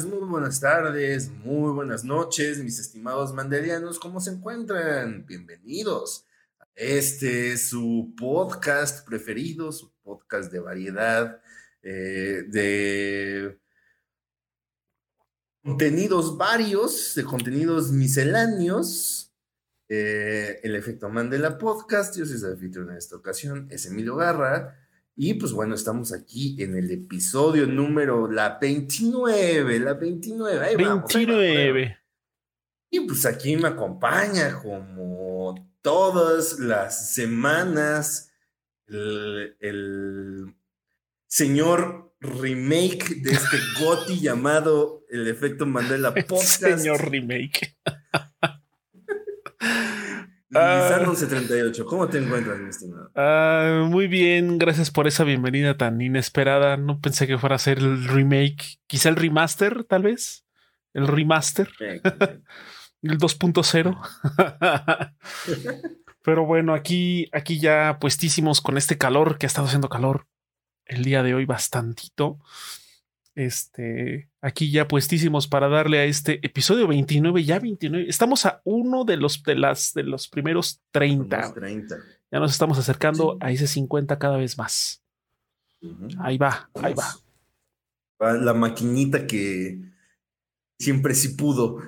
buenas tardes, muy buenas noches, mis estimados mandelianos, ¿cómo se encuentran? Bienvenidos a este su podcast preferido, su podcast de variedad, eh, de contenidos varios, de contenidos misceláneos. Eh, el efecto Mandela Podcast, yo soy su anfitrión en esta ocasión, es Emilio Garra. Y pues bueno, estamos aquí en el episodio número, la 29, la 29. Ahí 29. y pues aquí me acompaña como todas las semanas el, señor remake de este GOTI llamado El Efecto Mandela Podcast. señor remake. Uh, 78, ¿cómo te encuentras, mi estimado? Ah, muy bien, gracias por esa bienvenida tan inesperada. No pensé que fuera a ser el remake, quizá el remaster, tal vez. El remaster. el 2.0. Pero bueno, aquí, aquí ya puestísimos con este calor que ha estado haciendo calor el día de hoy bastantito. Este, aquí ya puestísimos para darle a este episodio 29, ya 29. Estamos a uno de los, de las, de los primeros 30. Ya nos estamos acercando a ese 50 cada vez más. Ahí va, ahí va. La maquinita que siempre sí pudo.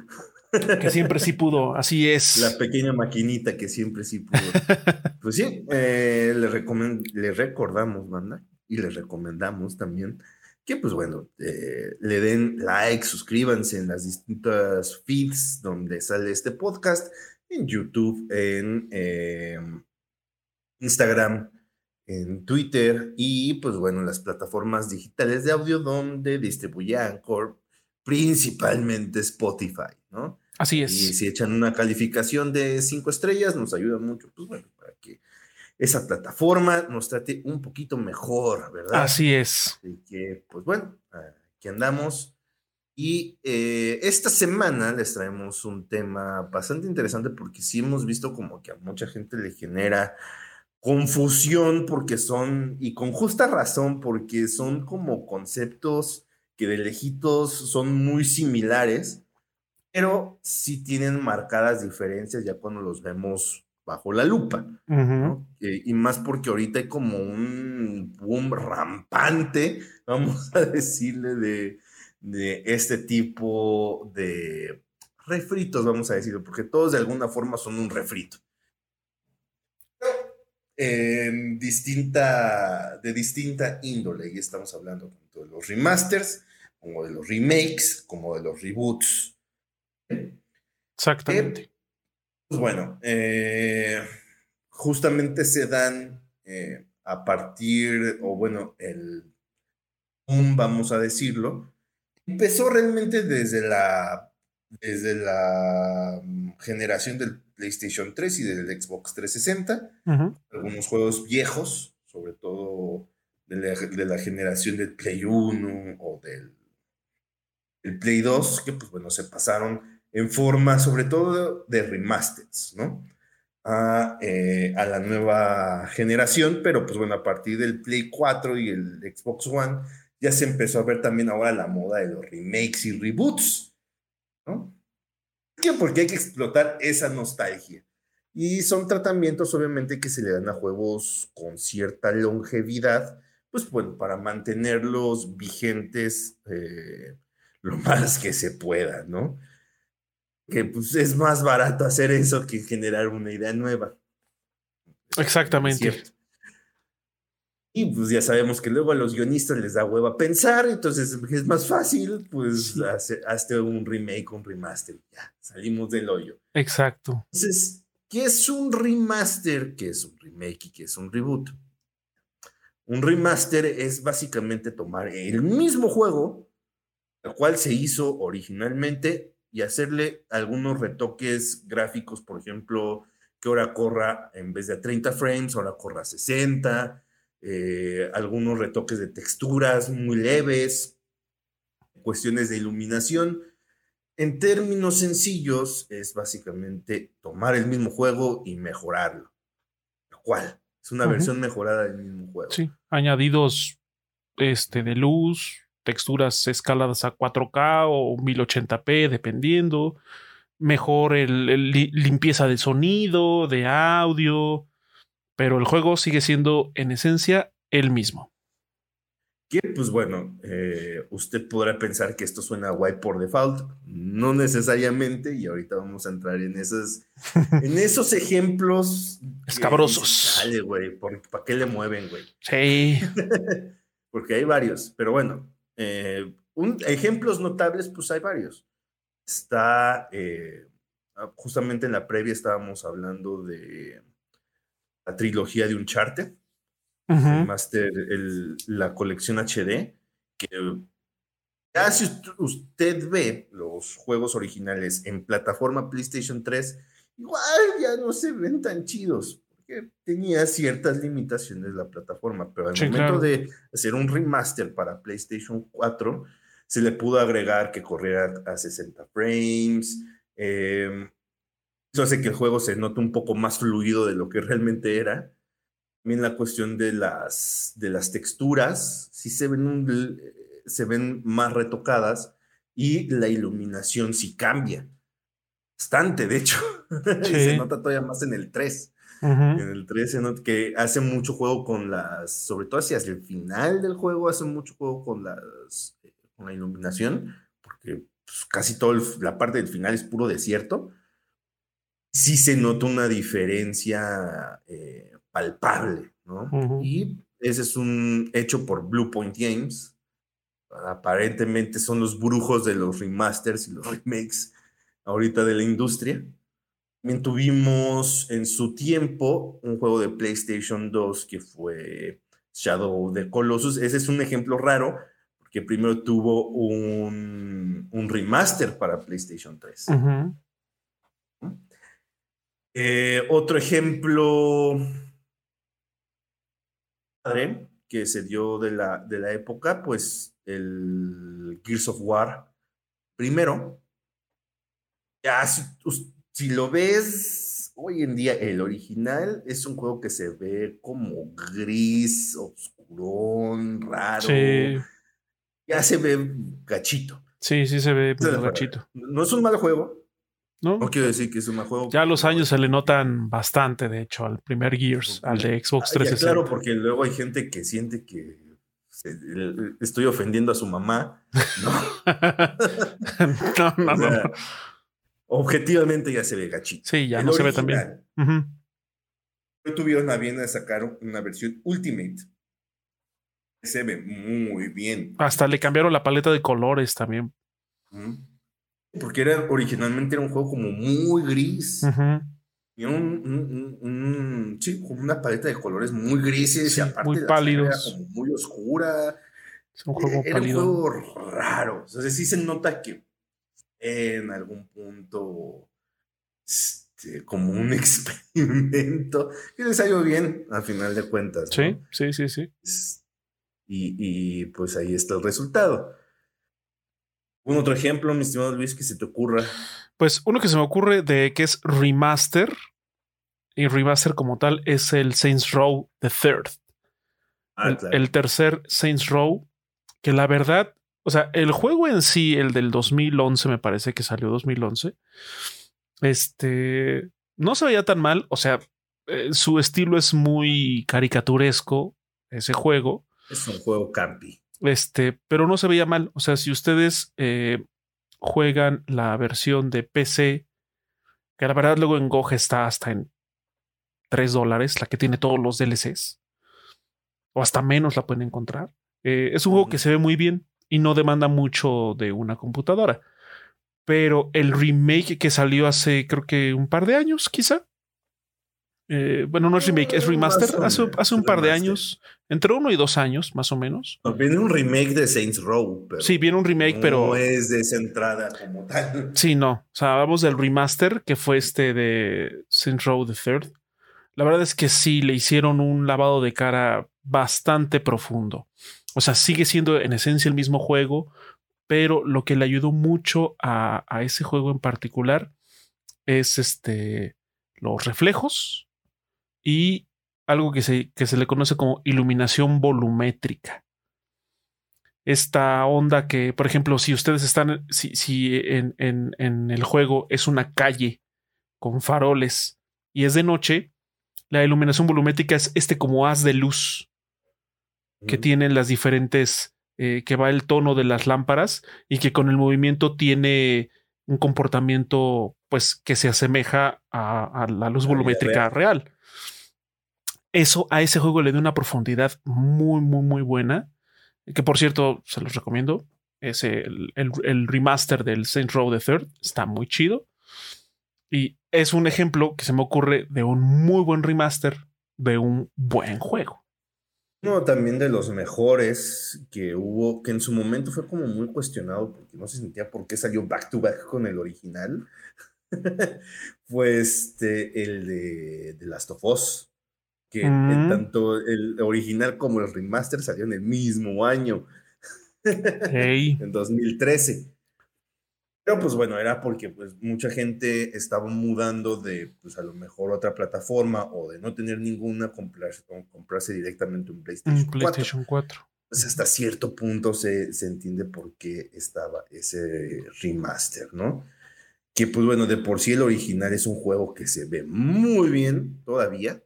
Que siempre sí pudo, así es. La pequeña maquinita que siempre sí pudo. pues sí, eh, le, le recordamos, banda, y le recomendamos también que pues bueno, eh, le den like, suscríbanse en las distintas feeds donde sale este podcast, en YouTube, en em, Instagram, en Twitter y pues bueno, las plataformas digitales de audio donde distribuye Anchor, principalmente Spotify, ¿no? Así es. Y si echan una calificación de cinco estrellas, nos ayuda mucho, pues bueno, para que esa plataforma nos trate un poquito mejor, ¿verdad? Así es. Así que, pues bueno, aquí andamos. Y eh, esta semana les traemos un tema bastante interesante porque sí hemos visto como que a mucha gente le genera confusión porque son, y con justa razón, porque son como conceptos que de lejitos son muy similares, pero sí tienen marcadas diferencias ya cuando los vemos bajo la lupa. y más porque ahorita hay como un boom rampante, vamos a decirle, de, de este tipo de refritos, vamos a decirlo, porque todos de alguna forma son un refrito. En distinta, de distinta índole, y estamos hablando tanto de los remasters, como de los remakes, como de los reboots. Exactamente. Pues bueno, eh, justamente se dan eh, a partir, o bueno, el vamos a decirlo, empezó realmente desde la, desde la mm, generación del PlayStation 3 y del Xbox 360, algunos juegos viejos, sobre todo de la, generación del Play 1 o del el Play 2, que pues bueno, se pasaron en forma sobre todo de remasters, ¿no? A, eh, a, la nueva generación, pero pues bueno, a partir del Play 4 y el Xbox One ya se empezó a ver también ahora la moda de los remakes y reboots, ¿no? ¿Qué? Porque hay que explotar esa nostalgia. Y son tratamientos obviamente que se le dan a juegos con cierta longevidad, pues bueno, para mantenerlos vigentes eh, lo más que se pueda, ¿no? Que pues, es más barato hacer eso que generar una idea nueva. Exactamente. Y pues ya sabemos que luego a los guionistas les da hueva pensar, entonces es más fácil, pues hazte un remake, un remaster, ya, salimos del hoyo. Exacto. Entonces, ¿qué es un remaster? ¿Qué es un remake y qué es un reboot? Un remaster es básicamente tomar el mismo juego, el cual se hizo originalmente, y hacerle algunos retoques gráficos, por ejemplo, que ahora corra en vez de a 30 frames, ahora corra a 60, eh, algunos retoques de texturas muy leves, cuestiones de iluminación. En términos sencillos, es básicamente tomar el mismo juego y mejorarlo. ¿Cuál? Es una versión mejorada del mismo juego. Sí, añadidos este, de luz, texturas escaladas a 4K o 1080p, dependiendo. Mejor el, limpieza de sonido, de audio. Pero el juego sigue siendo en esencia el mismo. Que, pues bueno, eh, usted podrá pensar que esto suena guay por default, no necesariamente, y ahorita vamos a entrar en esos, en esos ejemplos escabrosos. Dale, güey, ¿para qué le mueven, güey? Sí. Porque hay varios, pero bueno, eh, ejemplos notables, pues hay varios. Está, eh, ah, justamente en la previa estábamos hablando de la trilogía de Uncharted Master, la colección HD, que ya si usted ve los juegos originales en plataforma PlayStation 3, igual ya no se ven tan chidos, porque tenía ciertas limitaciones la plataforma, pero al momento de hacer un remaster para PlayStation 4, se le pudo agregar que corriera a 60 frames. Eh, eso hace que el juego se note un poco más fluido de lo que realmente era. También la cuestión de las, de las texturas, sí se ven, se ven más retocadas y la iluminación sí cambia. Bastante, de hecho. se nota todavía más en el 3. En el 3 se nota que hace mucho juego con las, sobre todo hacia el final del juego, hace mucho juego con las, con la iluminación, porque pues, casi toda la parte del final es puro desierto. Sí se nota una diferencia eh, palpable, ¿no? Y ese es un hecho por Blue Point Games. Aparentemente son los brujos de los remasters y los remakes ahorita de la industria. También tuvimos en su tiempo un juego de PlayStation 2 que fue Shadow of the Colossus. Ese es un ejemplo raro porque primero tuvo un, un remaster para PlayStation 3. Eh, otro ejemplo que se dio de la, de la época, pues el Gears of War primero. Ya, si, lo ves hoy en día, el original es un juego que se ve como gris, oscurón, raro. Ya se ve gachito. Sí, sí se ve gachito. No es un mal juego, ¿no? quiero decir que es un juego. Ya los años se le notan bastante, de hecho, al primer Gears, al de Xbox 360. Ah, claro, porque luego hay gente que siente que estoy ofendiendo a su mamá. No, no, no, Objetivamente ya se ve gachito. Sí, ya no se ve tan bien. Tuvieron a bien de sacar una versión Ultimate. Se ve muy bien. Hasta le cambiaron la paleta de colores también. Porque era, originalmente era un juego como muy gris. Y un, sí, como una paleta de colores muy grises y aparte muy pálidos. Era como muy oscura. Es un juego era pálido. un juego raro. O sea, sí se nota que en algún punto este, como un experimento que les salió bien al final de cuentas. Sí, sí, sí, sí. Y, y pues ahí está el resultado. ¿Un otro ejemplo, mi estimado Luis, que se te ocurra? Pues uno que se me ocurre de que es remaster. Y remaster como tal es el Saints Row the Third. Ah, el, tercer Saints Row, que la verdad, o sea, el juego en sí, el del 2011, me parece que salió 2011, este, no se veía tan mal, o sea, eh, su estilo es muy caricaturesco, ese juego. Es un juego campi. Este, pero no se veía mal. O sea, si ustedes eh, juegan la versión de PC, que la verdad luego en GOG está hasta en 3 dólares, la que tiene todos los DLCs, o hasta menos la pueden encontrar. Eh, es un juego que se ve muy bien y no demanda mucho de una computadora. Pero el remake que salió hace creo que un par de años, quizá, eh, bueno, no es remake, es remaster. Hace, un par de años, entre uno y dos años, más o menos. viene un remake de Saints Row. Pero sí, viene un remake, pero. No es descentrada como tal. Sí, no. O sea, hablamos del remaster que fue este de Saints Row the Third. La verdad es que sí, le hicieron un lavado de cara bastante profundo. O sea, sigue siendo en esencia el mismo juego, pero lo que le ayudó mucho a, a ese juego en particular es este los reflejos y algo que se, que se le conoce como iluminación volumétrica. esta onda que, por ejemplo, si ustedes están, si, si en, en, en, el juego es una calle con faroles y es de noche, la iluminación volumétrica es este como haz de luz que tienen las diferentes, eh, que va el tono de las lámparas y que con el movimiento tiene un comportamiento pues que se asemeja a, la luz volumétrica real. Eso a ese juego le da una profundidad muy, muy, muy buena que por cierto, se los recomiendo. Es el, remaster del Saints Row the Third. Está muy chido. Y es un ejemplo que se me ocurre de un muy buen remaster de un buen juego. Uno también de los mejores que hubo, que en su momento fue como muy cuestionado porque no se sentía por qué salió back to back con el original. fue este, el de, de Last of Us que mm. tanto el original como el remaster salió en el mismo año, en 2013. Pero pues bueno, era porque pues mucha gente estaba mudando de pues a lo mejor otra plataforma o de no tener ninguna, comprarse, comprarse directamente un PlayStation, PlayStation 4. Pues hasta cierto punto se, se entiende por qué estaba ese remaster, ¿no? Que pues bueno, de por sí el original es un juego que se ve muy bien todavía,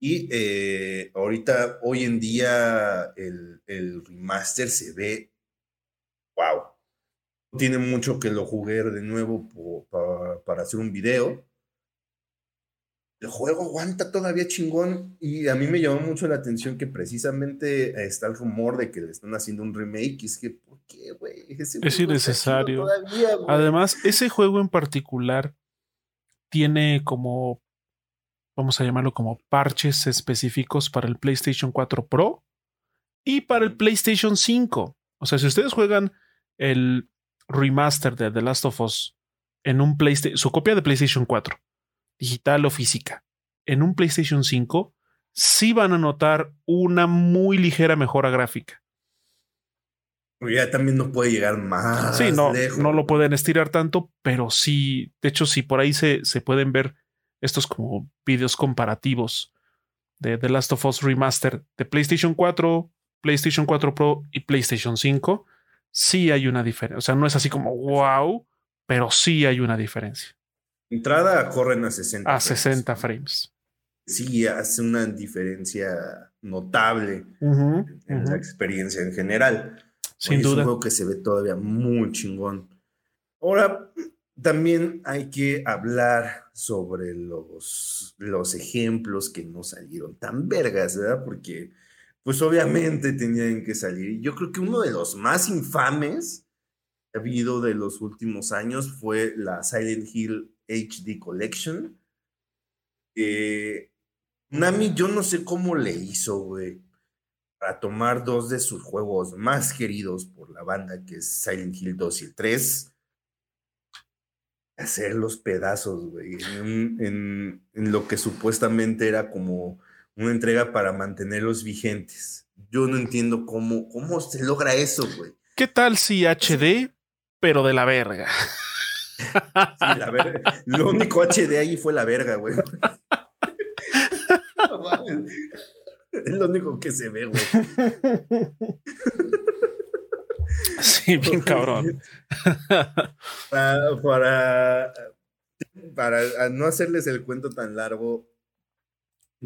y eh, ahorita, hoy en día, el, el, remaster se ve, wow. Tiene mucho que lo jugué de nuevo para hacer un video. El juego aguanta todavía chingón y a mí me llamó mucho la atención que precisamente está el rumor de que le están haciendo un remake. Y es que, ¿por qué, güey? Es innecesario. Además, ese juego en particular tiene como vamos a llamarlo como parches específicos para el PlayStation 4 Pro y para el PlayStation 5. O sea, si ustedes juegan el remaster de The Last of Us en un PlayStation, su copia de PlayStation 4, digital o física, en un PlayStation 5, sí van a notar una muy ligera mejora gráfica. Ya también no puede llegar más. Sí, no, no lo pueden estirar tanto, pero sí, de hecho, si por ahí se, se pueden ver estos como videos comparativos de The Last of Us Remaster de PlayStation 4, PlayStation 4 Pro y PlayStation 5, sí hay una diferencia. O sea, no es así como wow, pero sí hay una diferencia. Entrada corren a 60 a 60 frames. Sí, hace una diferencia notable en, la experiencia en general. Sin duda. Es un juego que se ve todavía muy chingón. Ahora, también hay que hablar sobre los, los ejemplos que no salieron tan vergas, ¿verdad? Porque, pues obviamente tenían que salir. Yo creo que uno de los más infames que ha habido de los últimos años fue la Silent Hill HD Collection. Nami, yo no sé cómo le hizo, güey, para tomar dos de sus juegos más queridos por la banda, que es Silent Hill 2 y el 3 hacer los pedazos, güey, en, lo que supuestamente era como una entrega para mantenerlos vigentes. Yo no entiendo cómo, cómo se logra eso, güey. ¿Qué tal si HD, pero de la verga? Sí, la verga. Lo único HD ahí fue la verga, güey. Es lo único que se ve, güey. Sí, bien cabrón. para, para, no hacerles el cuento tan largo,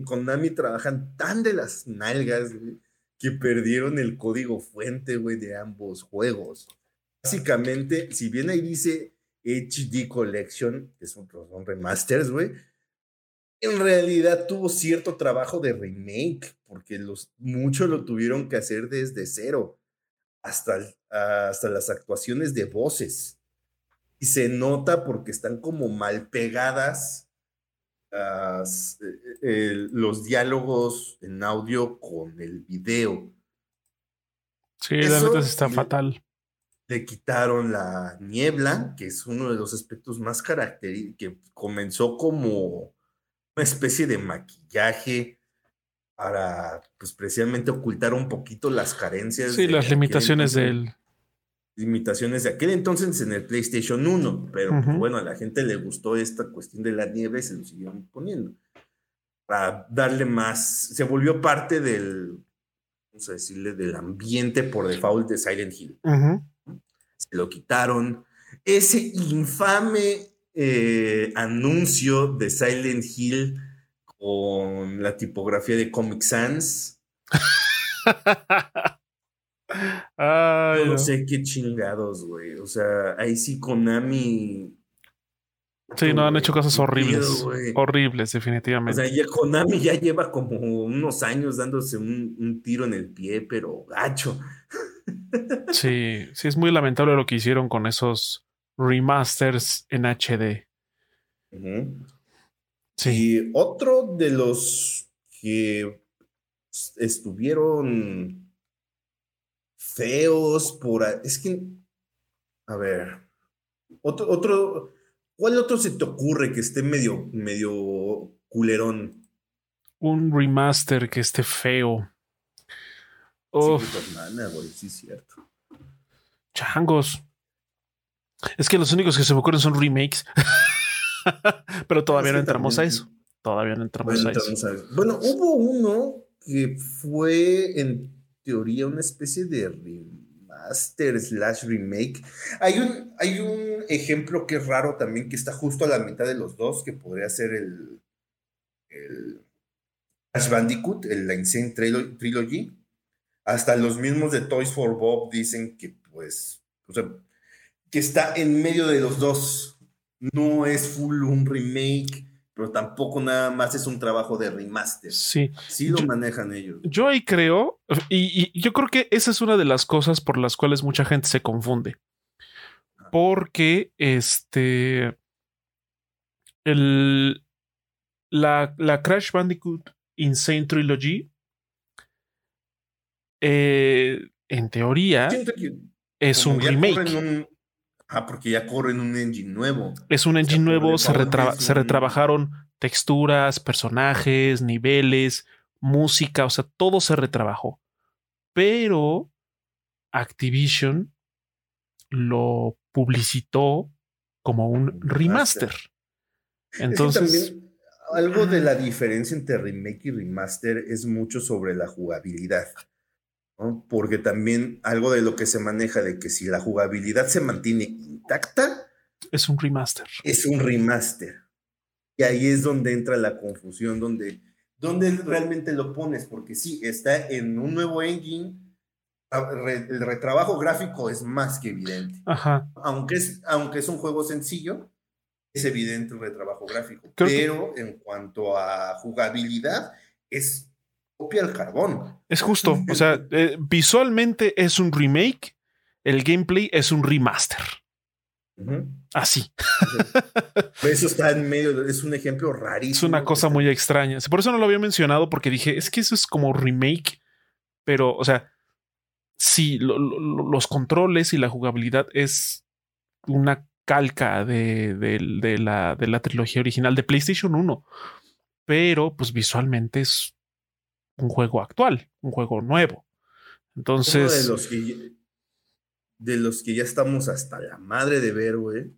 con Nami trabajan tan de las nalgas que perdieron el código fuente güey, de ambos juegos. Básicamente, si bien ahí dice HD Collection, que son, remasters, güey, en realidad tuvo cierto trabajo de remake, porque los, muchos lo tuvieron que hacer desde cero hasta, hasta las actuaciones de voces. Y se nota porque están como mal pegadas eh, los diálogos en audio con el video. Sí, la verdad está fatal. Le quitaron la niebla, que es uno de los aspectos más característicos, que comenzó como una especie de maquillaje para, pues, precisamente ocultar un poquito las carencias. Sí, las limitaciones del... Limitaciones de aquel entonces en el PlayStation 1, pero pues, bueno, a la gente le gustó esta cuestión de la nieve y se lo siguieron poniendo. Para darle más, se volvió parte del, vamos a decirle, del ambiente por default de Silent Hill. Se lo quitaron. Ese infame eh, anuncio de Silent Hill con la tipografía de Comic Sans. no sé qué chingados, güey. O sea, ahí sí Konami. Sí, no, han hecho cosas horribles. horribles, definitivamente. O sea, ya Konami ya lleva como unos años dándose un, tiro en el pie, pero gacho. Sí, sí, es muy lamentable lo que hicieron con esos remasters en HD. Sí. otro de los que estuvieron feos por... Es que, a ver, otro, otro, ¿cuál otro se te ocurre que esté medio, medio culerón? Un remaster que esté feo. Oh. Sí, sí, cierto. Changos. Es que los únicos que se me ocurren son remakes. Pero todavía no entramos a eso. Todavía no entramos a eso. Bueno, hubo uno que fue en teoría una especie de remaster slash remake. Hay un, hay un ejemplo que es raro también, que está justo a la mitad de los dos, que podría ser el, el Crash Bandicoot, el, la Insane Trilogy. Hasta los mismos de Toys for Bob dicen que, pues, o sea, que está en medio de los dos. No es full un remake, pero tampoco nada más es un trabajo de remaster. Sí. Sí lo manejan ellos. Yo ahí creo, y, yo creo que esa es una de las cosas por las cuales mucha gente se confunde. Porque este. El, la, la Crash Bandicoot Insane Trilogy. Eh, en teoría. es un remake. Ah, porque ya corre en un engine nuevo. Es un engine nuevo, se, se retrabajaron texturas, personajes, niveles, música, o sea, todo se retrabajó. Pero Activision lo publicitó como un remaster. Entonces. algo de la diferencia entre remake y remaster es mucho sobre la jugabilidad. Porque también algo de lo que se maneja de que si la jugabilidad se mantiene intacta, es un remaster. Es un remaster. Y ahí es donde entra la confusión, donde, donde realmente lo pones, porque sí, está en un nuevo engine, el retrabajo gráfico es más que evidente. Ajá. Aunque es, aunque es un juego sencillo, es evidente el retrabajo gráfico. pero en cuanto a jugabilidad, es copia al carbón. Es justo. O sea, eh, visualmente es un remake, el gameplay es un remaster. Así. Eso está en medio, es un ejemplo rarísimo. Es una cosa muy extraña. Por eso no lo había mencionado, porque dije, es que eso es como remake, pero, o sea, sí, los controles y la jugabilidad es una calca de, de, la, de la trilogía original de PlayStation 1, pero pues visualmente es un juego actual, un juego nuevo. Entonces. de los que, de los que ya estamos hasta la madre de ver, güey.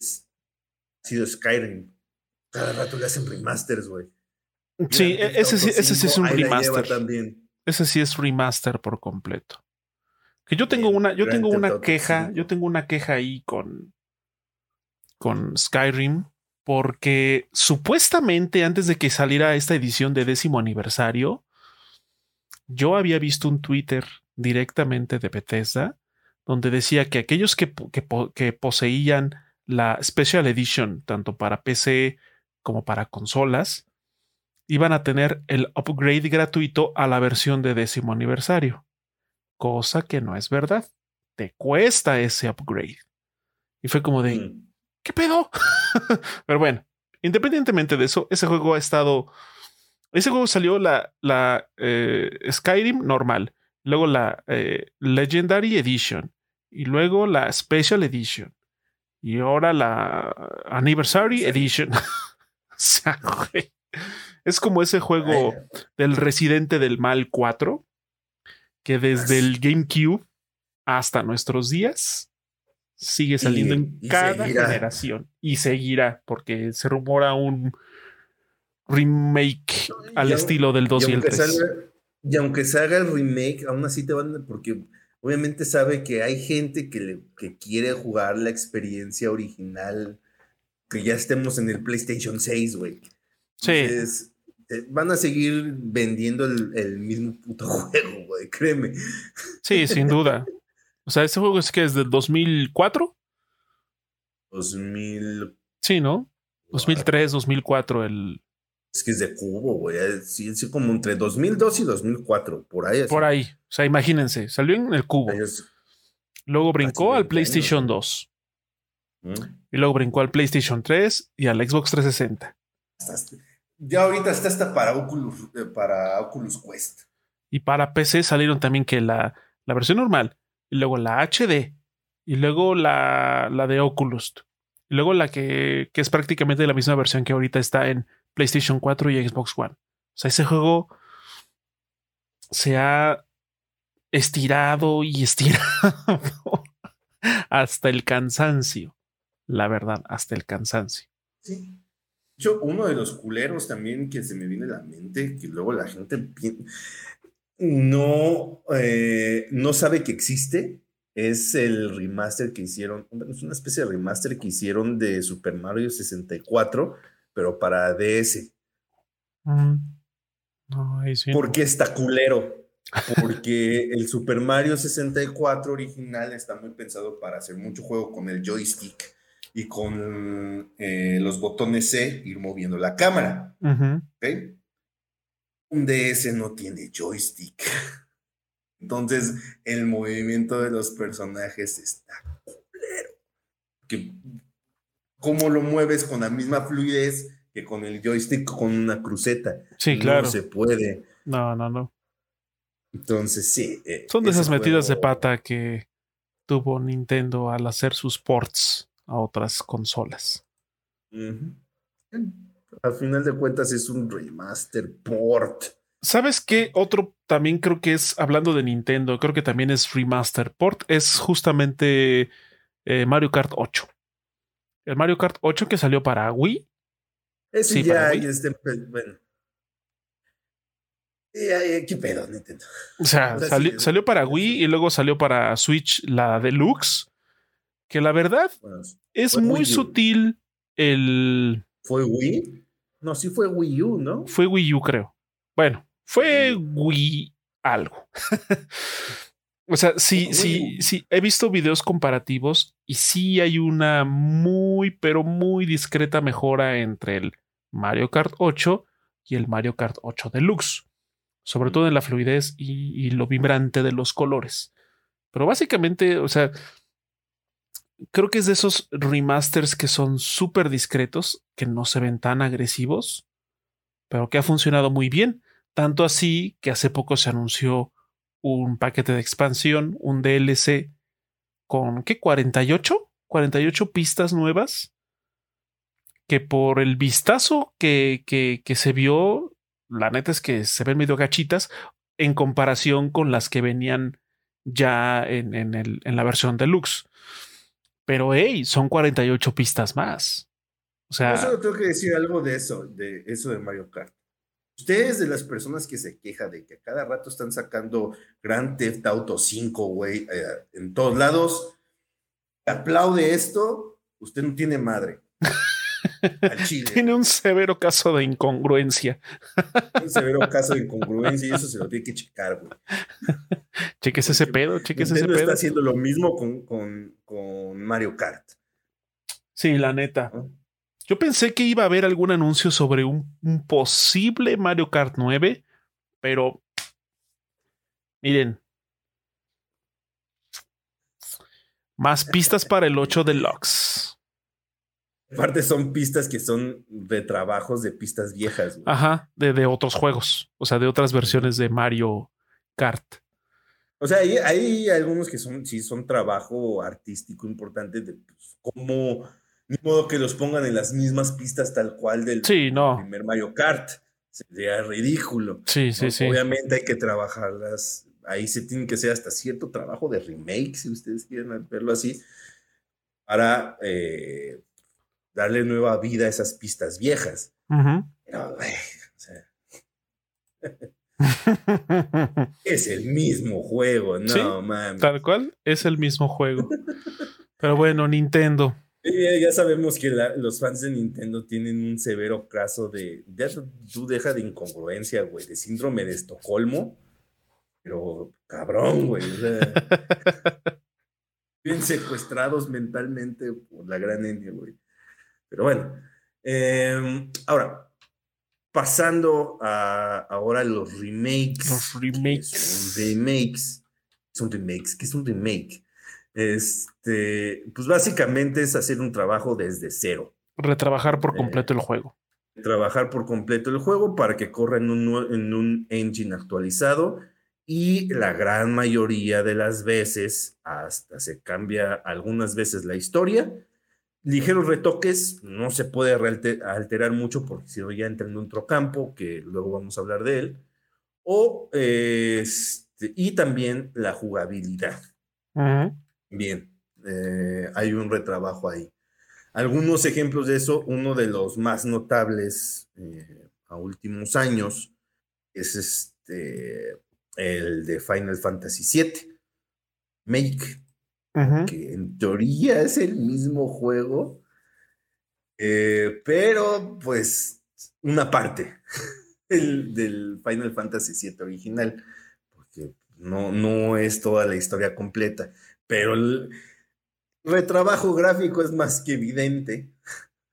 Ha sido Skyrim. Cada rato le hacen remasters, güey. Sí, e-, ese sí, ese sí es un remaster. También. Ese sí es remaster por completo. Que yo tengo una, yo tengo una queja, yo tengo una queja ahí con, con Skyrim porque supuestamente antes de que saliera esta edición de décimo aniversario, yo había visto un Twitter directamente de Bethesda donde decía que aquellos que, poseían la Special Edition, tanto para PC como para consolas, iban a tener el upgrade gratuito a la versión de décimo aniversario, cosa que no es verdad. Te cuesta ese upgrade. Y fue como de, mm. ¿Qué pedo? Pero bueno, independientemente de eso, ese juego ha estado. Ese juego salió la, la eh, Skyrim normal, luego la eh, Legendary Edition, y luego la Special Edition, y ahora la Anniversary Edition. es como ese juego del Residente del Mal 4, que desde el GameCube hasta nuestros días sigue saliendo en cada generación y seguirá porque se rumora un remake al estilo del 2 y, el 3. y aunque se haga el remake, aún así te van, porque obviamente sabe que hay gente que, le, que quiere jugar la experiencia original, que ya estemos en el PlayStation 6, güey. Sí. Entonces, eh, van a seguir vendiendo el, mismo puto juego, güey, créeme. Sí, sin duda. O sea, ¿ese juego es que es del 2004? 2000. Sí, ¿no? 2003, 2004, el... Es que es de cubo, güey. Sí, es como entre 2002 y 2004, por ahí. Por ahí. O sea, imagínense, salió en el cubo. Luego brincó al PlayStation 2. ¿Mm? Y luego brincó al PlayStation 3 y al Xbox 360. Ya ahorita está hasta para Oculus, eh, para Oculus Quest. Y para PC salieron también que la, la versión normal, y luego la HD, y luego la, la de Oculus, y luego la que, que, es prácticamente la misma versión que ahorita está en PlayStation 4 y Xbox One. O sea, ese juego se ha estirado y estirado hasta el cansancio. La verdad, hasta el cansancio. Sí hecho, uno de los culeros también que se me viene a la mente, que luego la gente no, eh, no sabe que existe, es el remaster que hicieron, es una especie de remaster que hicieron de Super Mario 64, pero para DS. Mm. ¿Por qué está culero? Porque el Super Mario 64 original está muy pensado para hacer mucho juego con el joystick y con eh, los botones C ir moviendo la cámara. Un DS no tiene joystick. Entonces, el movimiento de los personajes está culero. Que, ¿Cómo lo mueves con la misma fluidez que con el joystick con una cruceta? Sí, claro. No se puede. No, no, no. Entonces, sí. Eh, Son de esas metidas de pata que tuvo Nintendo al hacer sus ports a otras consolas. Al final de cuentas es un remaster port. ¿Sabes qué? Otro también creo que es, hablando de Nintendo, creo que también es remaster port, es justamente eh, Mario Kart 8. El Mario Kart 8 que salió para Wii. sí, ya, este, bueno. ¿Qué pedo, Nintendo? O sea, salió, salió, para Wii y luego salió para Switch la Deluxe que la verdad es muy sutil el... ¿Fue Wii? No, sí fue Wii U, ¿no? Fue Wii U, creo. Bueno, fue Wii algo. o sea, sí, sí, sí, he visto videos comparativos y sí hay una muy, pero muy discreta mejora entre el Mario Kart 8 y el Mario Kart 8 Deluxe. Sobre todo en la fluidez y, y lo vibrante de los colores. Pero básicamente, o sea, creo que es de esos remasters que son súper discretos, que no se ven tan agresivos, pero que ha funcionado muy bien. Tanto así que hace poco se anunció un paquete de expansión, un DLC con ¿qué? 48, 48 pistas nuevas que por el vistazo que, que, que se vio, la neta es que se ven medio gachitas en comparación con las que venían ya en, en, el, en la versión deluxe. Pero hey, son 48 pistas más. O sea. Yo solo tengo que decir algo de eso, de eso de Mario Kart. Ustedes de las personas que se queja de que cada rato están sacando Grand Theft Auto 5, güey, eh, en todos lados, aplaude esto, usted no tiene madre. Tiene un severo caso de incongruencia. un severo caso de incongruencia y eso se lo tiene que checar, güey. Cheques ese pedo, cheques ese pedo. está haciendo lo mismo con, con, Mario Kart. Sí, la neta. Yo pensé que iba a haber algún anuncio sobre un, un posible Mario Kart 9, pero miren, más pistas para el 8 Deluxe. Aparte son pistas que son de trabajos de pistas viejas. Ajá, de, de, otros juegos, o sea, de otras versiones de Mario Kart. O sea, hay, hay algunos que son, sí, son trabajo artístico importante de pues, cómo, ni modo que los pongan en las mismas pistas tal cual del primer Mario Kart. Sería ridículo. Sí, sí, sí. Obviamente hay que trabajarlas. Ahí se tiene que hacer hasta cierto trabajo de remake, si ustedes quieren verlo así, para eh, darle nueva vida a esas pistas viejas. es el mismo juego, no mames. Tal cual, es el mismo juego. Pero bueno, Nintendo. ya sabemos que los fans de Nintendo tienen un severo caso de. tú deja de incongruencia, güey, de síndrome de Estocolmo. Pero cabrón, güey. bien secuestrados mentalmente por la gran India, güey. Pero bueno. Em, ahora, pasando a ahora los remakes. Los remakes. Remakes. Son remakes. ¿Qué es un remake? Este, pues básicamente es hacer un trabajo desde cero. Retrabajar por eh, completo el juego. Trabajar por completo el juego para que corra en un, en un engine actualizado y la gran mayoría de las veces hasta se cambia algunas veces la historia ligeros retoques, no se puede alterar mucho porque si no ya entra en otro campo, que luego vamos a hablar de él, o, este, y también la jugabilidad. Bien, eh, hay un retrabajo ahí. Algunos ejemplos de eso, uno de los más notables eh, a últimos años es este, el de Final Fantasy VII, Make, que en teoría es el mismo juego, eh, pero pues una parte el, del Final Fantasy VII original, porque no, no es toda la historia completa, pero el retrabajo gráfico es más que evidente.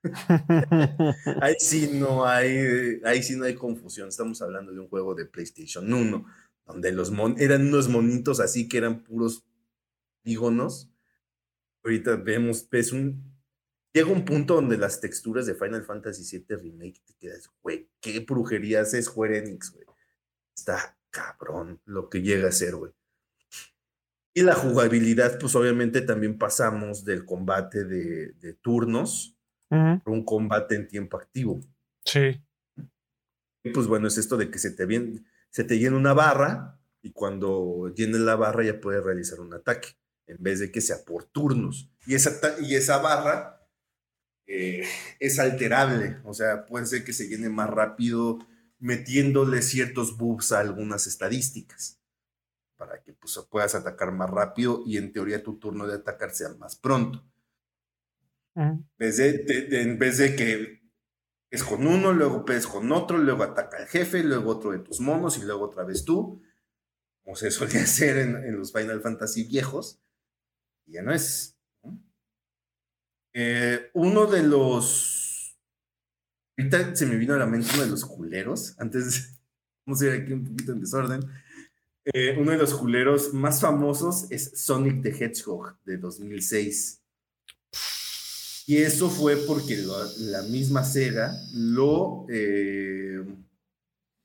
ahí sí no hay, ahí sí no hay confusión. Estamos hablando de un juego de PlayStation 1, donde los eran unos monitos así que eran puros polígonos. Ahorita vemos, ves un. Llega un punto donde las texturas de Final Fantasy VII Remake te quedas, güey, qué brujerías es Square Enix, güey. Está cabrón lo que llega a ser, güey. Y la jugabilidad, pues obviamente también pasamos del combate de, turnos a un combate en tiempo activo. Sí. Y pues bueno, es esto de que se te, se te llena una barra y cuando llene la barra ya puedes realizar un ataque en vez de que sea por turnos. Y esa, y esa barra eh, es alterable, o sea, puede ser que se llene más rápido metiéndole ciertos buffs a algunas estadísticas para que pues, puedas atacar más rápido y en teoría tu turno de atacar sea más pronto. en, vez de, en vez de que es con uno, luego pedes con otro, luego ataca el jefe, luego otro de tus monos y luego otra vez tú, como se solía hacer en, en los Final Fantasy viejos, ya no es. Eh, uno de los. Ahorita se me vino a la mente uno de los culeros. Antes, vamos a ir aquí un poquito en desorden. Eh, uno de los culeros más famosos es Sonic the Hedgehog de 2006. Y eso fue porque la misma Sega lo eh,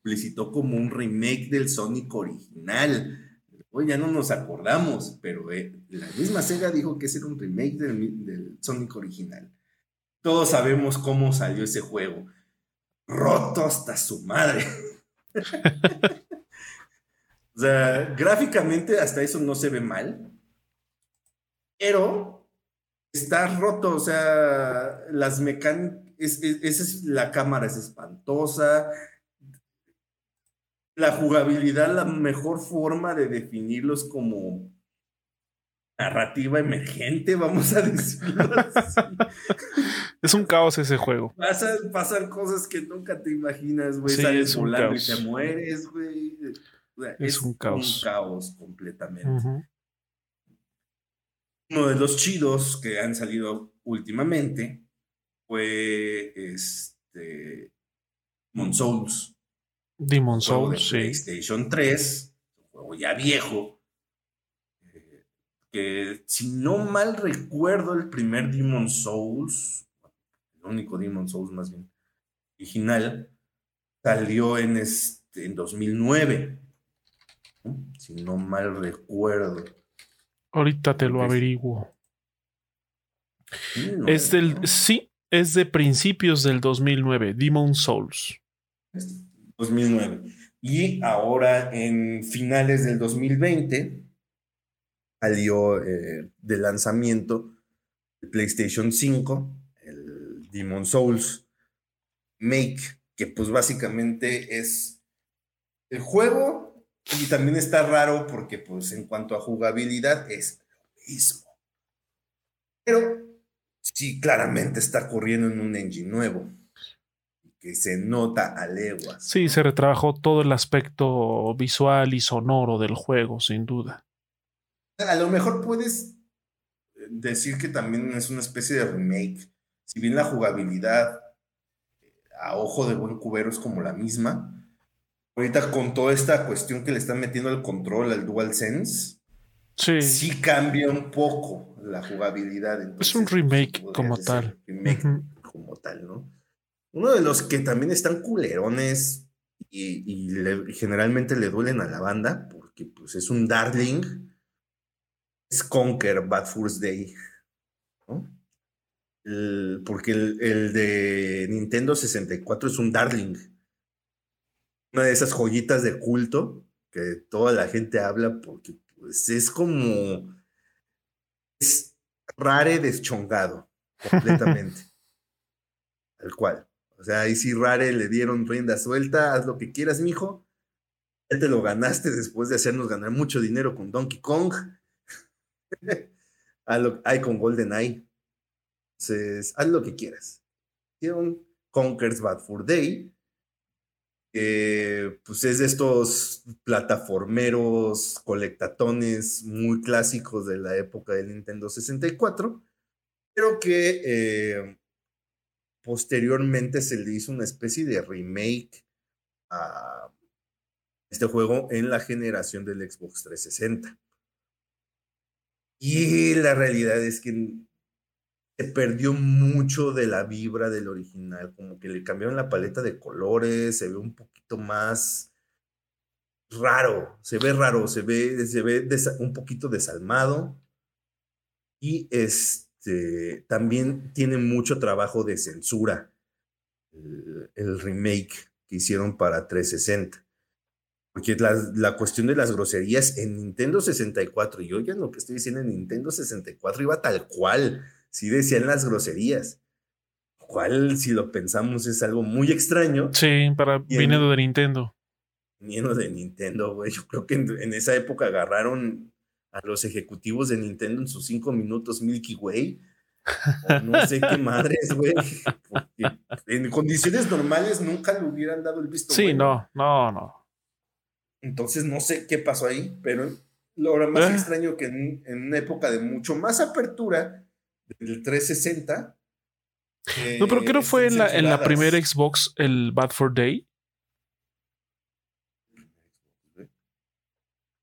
publicitó como un remake del Sonic original Hoy ya no nos acordamos, pero eh, la misma Sega dijo que ese era un remake del, Sonic original. Todos sabemos cómo salió ese juego. Roto hasta su madre. o sea, gráficamente hasta eso no se ve mal. Pero está roto, o sea, las mecánicas, es, es, la cámara es espantosa, la jugabilidad, la mejor forma de definirlos como narrativa emergente, vamos a decirlo así. Es un caos ese juego. Pasan, cosas que nunca te imaginas, güey. Sales volando y te mueres, güey. es, un caos. Un caos completamente. Uno de los chidos que han salido últimamente fue este Mon Souls. Demon Souls, sí. PlayStation 3, un juego ya viejo. Eh, que si no mal recuerdo, el primer Demon Souls, el único Demon Souls más bien original, salió en, este, en 2009. Si no mal recuerdo. Ahorita te lo averiguo. es del. Sí, es de principios del 2009, Demon Souls. 2009. Y ahora en finales del 2020 salió eh, de lanzamiento el PlayStation 5, el Demon Souls Make, que pues básicamente es el juego y también está raro porque pues en cuanto a jugabilidad es lo mismo. Pero sí claramente está corriendo en un engine nuevo que se nota a leguas. Sí, se retrabajó todo el aspecto visual y sonoro del juego, sin duda. A lo mejor puedes decir que también es una especie de remake. Si bien la jugabilidad a ojo de buen cubero es como la misma, ahorita con toda esta cuestión que le están metiendo al control, al DualSense, sí, sí cambia un poco la jugabilidad. es un remake como tal. Remake como tal, ¿no? Uno de los que también están culerones y, generalmente le duelen a la banda, porque pues es un darling, es Conquer Bad First Day. porque el, de Nintendo 64 es un darling. Una de esas joyitas de culto que toda la gente habla porque pues, es como... Es rare deschongado, completamente. Tal cual. O sea, ahí sí Rare le dieron rienda suelta, haz lo que quieras, mijo. Ya te lo ganaste después de hacernos ganar mucho dinero con Donkey Kong. Hay con Golden Eye. Entonces, haz lo que quieras. Hicieron Conker's Bad Fur Day. pues es de estos plataformeros colectatones muy clásicos de la época del Nintendo 64, pero que eh, Posteriormente se le hizo una especie de remake a este juego en la generación del Xbox 360. Y la realidad es que se perdió mucho de la vibra del original, como que le cambiaron la paleta de colores, se ve un poquito más raro, se ve raro, se ve, se ve un poquito desalmado. Y este este, también tiene mucho trabajo de censura el, remake que hicieron para 360. Porque la, cuestión de las groserías en Nintendo 64, y oigan lo que estoy diciendo en Nintendo 64, iba tal cual, sí decían las groserías. Cual, si lo pensamos, es algo muy extraño. Sí, para viniendo de Nintendo. Viniendo de Nintendo, güey. Yo creo que en esa época agarraron a los ejecutivos de Nintendo en sus cinco minutos Milky Way. no sé qué madres, güey. En condiciones normales nunca le hubieran dado el visto. Sí, no, no, no. Entonces no sé qué pasó ahí, pero lo más eh. extraño que en, una época de mucho más apertura del 360. no, pero creo que fue en la, en la primera Xbox el Bad for Day.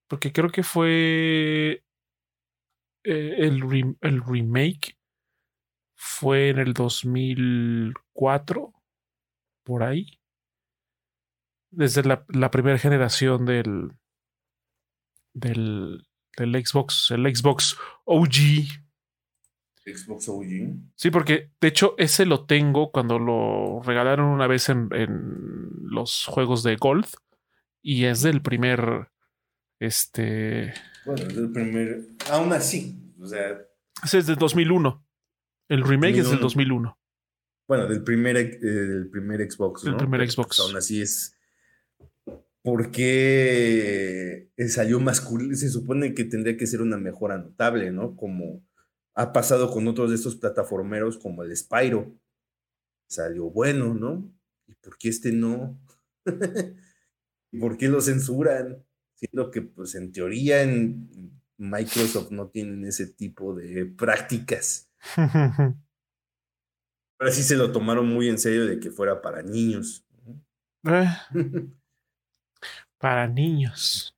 Porque creo que fue eh, el, el remake fue en el 2004, por ahí. Desde la, la primera generación del, del, del Xbox, el Xbox OG. Xbox OG. Sí, porque de hecho ese lo tengo cuando lo regalaron una vez en, en los juegos de Gold y es del primer este. Bueno, es del primer. Aún así, o sea. Ese es del 2001. El remake es del 2001. Bueno, del primer, eh, primer Xbox. El primer Xbox. aún así es. Porque salió más cool. Se supone que tendría que ser una mejora notable, ¿no? Como ha pasado con otros de estos plataformeros como el Spyro. Salió bueno, ¿no? ¿Y por qué este no? ¿Y por qué lo censuran? Siendo que pues en teoría en Microsoft no tienen ese tipo de prácticas. Ahora sí se lo tomaron muy en serio de que fuera para niños. Eh. para niños.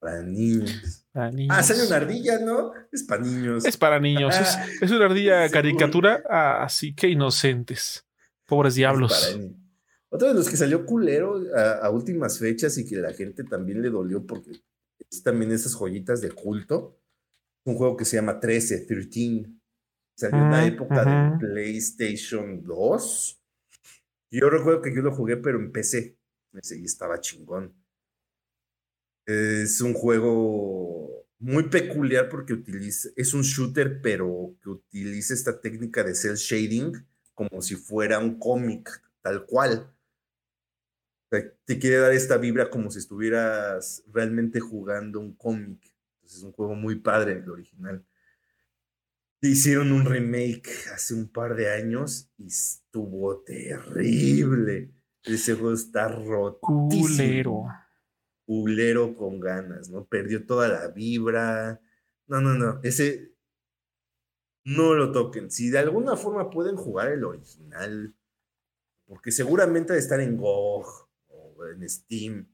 Para niños. Ah, sale una ardilla, ¿no? Es para niños. Es para niños. es, una ardilla caricatura, así que inocentes. Pobres diablos. Otro de los que salió culero a, últimas fechas y que la gente también le dolió porque es también esas joyitas de culto. Un juego que se llama 13, 13. Salió en la época de PlayStation 2. Yo recuerdo que yo lo jugué, pero en PC. y estaba chingón. Es un juego muy peculiar porque utiliza, es un shooter, pero que utiliza esta técnica de cel shading como si fuera un cómic, tal cual te quiere dar esta vibra como si estuvieras realmente jugando un cómic. Entonces es un juego muy padre, el original. Hicieron un remake hace un par de años y estuvo terrible. Ese juego está roto. Culero. Culero con ganas, ¿no? Perdió toda la vibra. No, no, no. Ese no lo toquen. Si de alguna forma pueden jugar el original, porque seguramente de estar en GOG en Steam.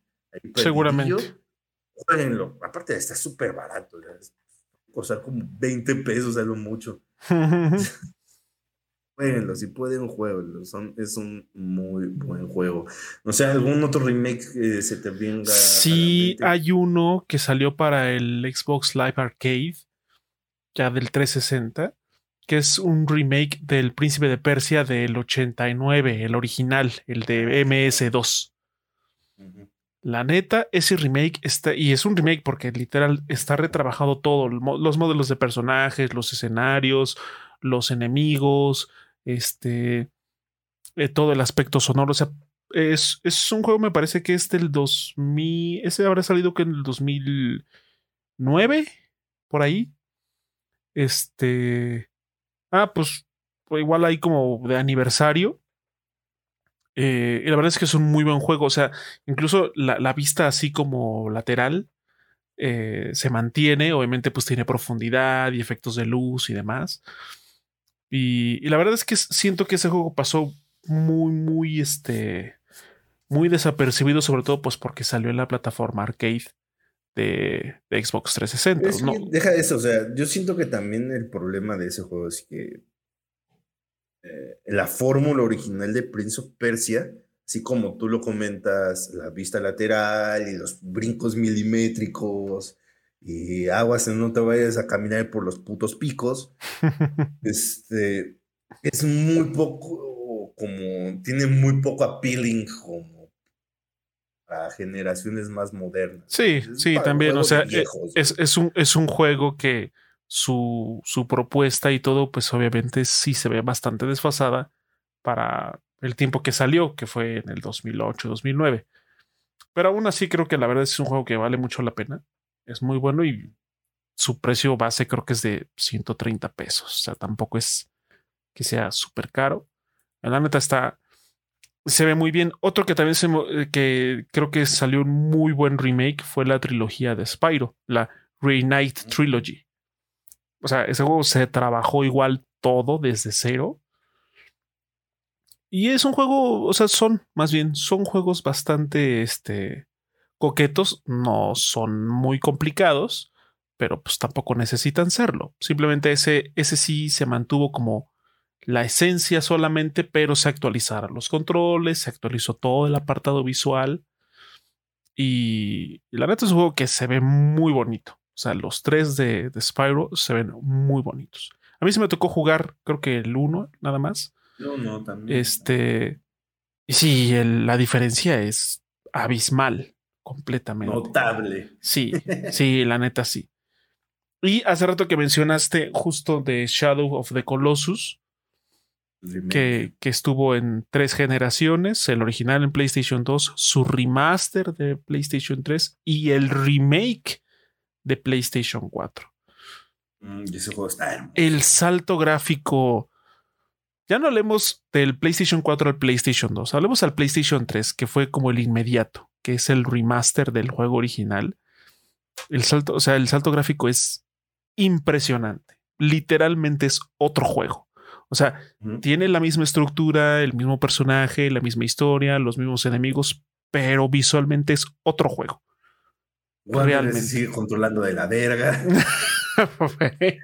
seguramente. Jueguenlo. Aparte, está súper barato. Costar como 20 pesos a lo mucho. Jueguenlo, si pueden, jueguenlo. Son, es un muy buen juego. No sé, ¿algún otro remake se te venga? Sí, hay uno que salió para el Xbox Live Arcade, ya del 360, que es un remake del Príncipe de Persia del 89, el original, el de MS2. La neta, ese remake está, y es un remake porque literal está retrabajado todo, los modelos de personajes, los escenarios, los enemigos, este, eh, todo el aspecto sonoro. O sea, es, es, un juego, me parece que es del 2000. Ese habrá salido que en el 2009, por ahí. Este. Ah, pues igual ahí como de aniversario. Eh, y la verdad es que es un muy buen juego. O sea, incluso la, vista así como lateral eh, se mantiene. Obviamente, pues tiene profundidad y efectos de luz y demás. Y, la verdad es que siento que ese juego pasó muy, muy, este, muy desapercibido, sobre todo pues porque salió en la plataforma arcade de, Xbox 360. ¿no? Deja eso, o sea, yo siento que también el problema de ese juego es que eh, la fórmula original de Prince of Persia, así como tú lo comentas, la vista lateral y los brincos milimétricos y aguas, no te vayas a caminar por los putos picos. este es muy poco, como tiene muy poco appealing como a generaciones más modernas. Sí, sí, también, o sea, es, es, un, es un juego que su, su propuesta y todo, pues obviamente sí se ve bastante desfasada para el tiempo que salió, que fue en el 2008, 2009. Pero aún así creo que la verdad es un juego que vale mucho la pena es muy bueno y su precio base creo que es de 130 pesos. O sea, tampoco es que sea súper caro. La neta está, se ve muy bien. Otro que también se, eh, que creo que salió un muy buen remake fue la trilogía de Spyro, la Reunite Trilogy. O sea, ese juego se trabajó igual todo desde cero. Y es un juego, o sea, son más bien, son juegos bastante, este, coquetos, no son muy complicados, pero pues tampoco necesitan serlo. Simplemente ese, ese sí se mantuvo como la esencia solamente, pero se actualizaron los controles, se actualizó todo el apartado visual. Y, la neta es un juego que se ve muy bonito. O sea, los tres de, de Spyro se ven muy bonitos. A mí se me tocó jugar, creo que el uno nada más. No, no, también. Este. Y sí, la diferencia es abismal completamente. Notable. Sí, sí, la neta sí. Y hace rato que mencionaste justo de Shadow of the Colossus, que, que, estuvo en tres generaciones, el original en PlayStation 2, su remaster de PlayStation 3 y el remake de PlayStation 4. Mm, ese juego está El salto gráfico... Ya no hablemos del PlayStation 4 al PlayStation 2, hablemos al PlayStation 3, que fue como el inmediato que es el remaster del juego original, el salto, o sea, el salto gráfico es impresionante. Literalmente es otro juego. O sea, tiene la misma estructura, el mismo personaje, la misma historia, los mismos enemigos, pero visualmente es otro juego. Realmente. sigue controlando de la verga.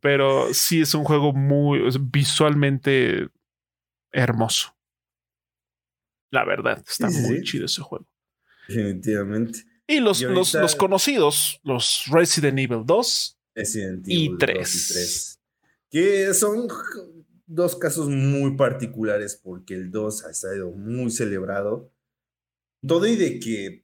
pero sí es un juego muy visualmente hermoso. La verdad, está muy chido ese juego. Definitivamente. Y los, los, conocidos, los Resident Evil 2 y 3. Que son dos casos muy particulares porque el 2 ha estado muy celebrado. Todo y de que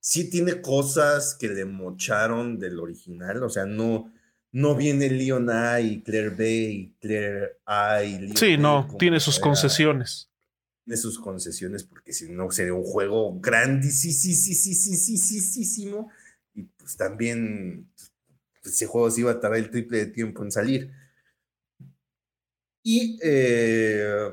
sí tiene cosas que le mocharon del original, o sea, no, no viene Leon A y Claire B y Claire A y Sí, no, tiene sus concesiones de sus concesiones, porque si no sería un juego grandísimo. Y pues también pues, ese juego se iba a tardar el triple de tiempo en salir. Y eh,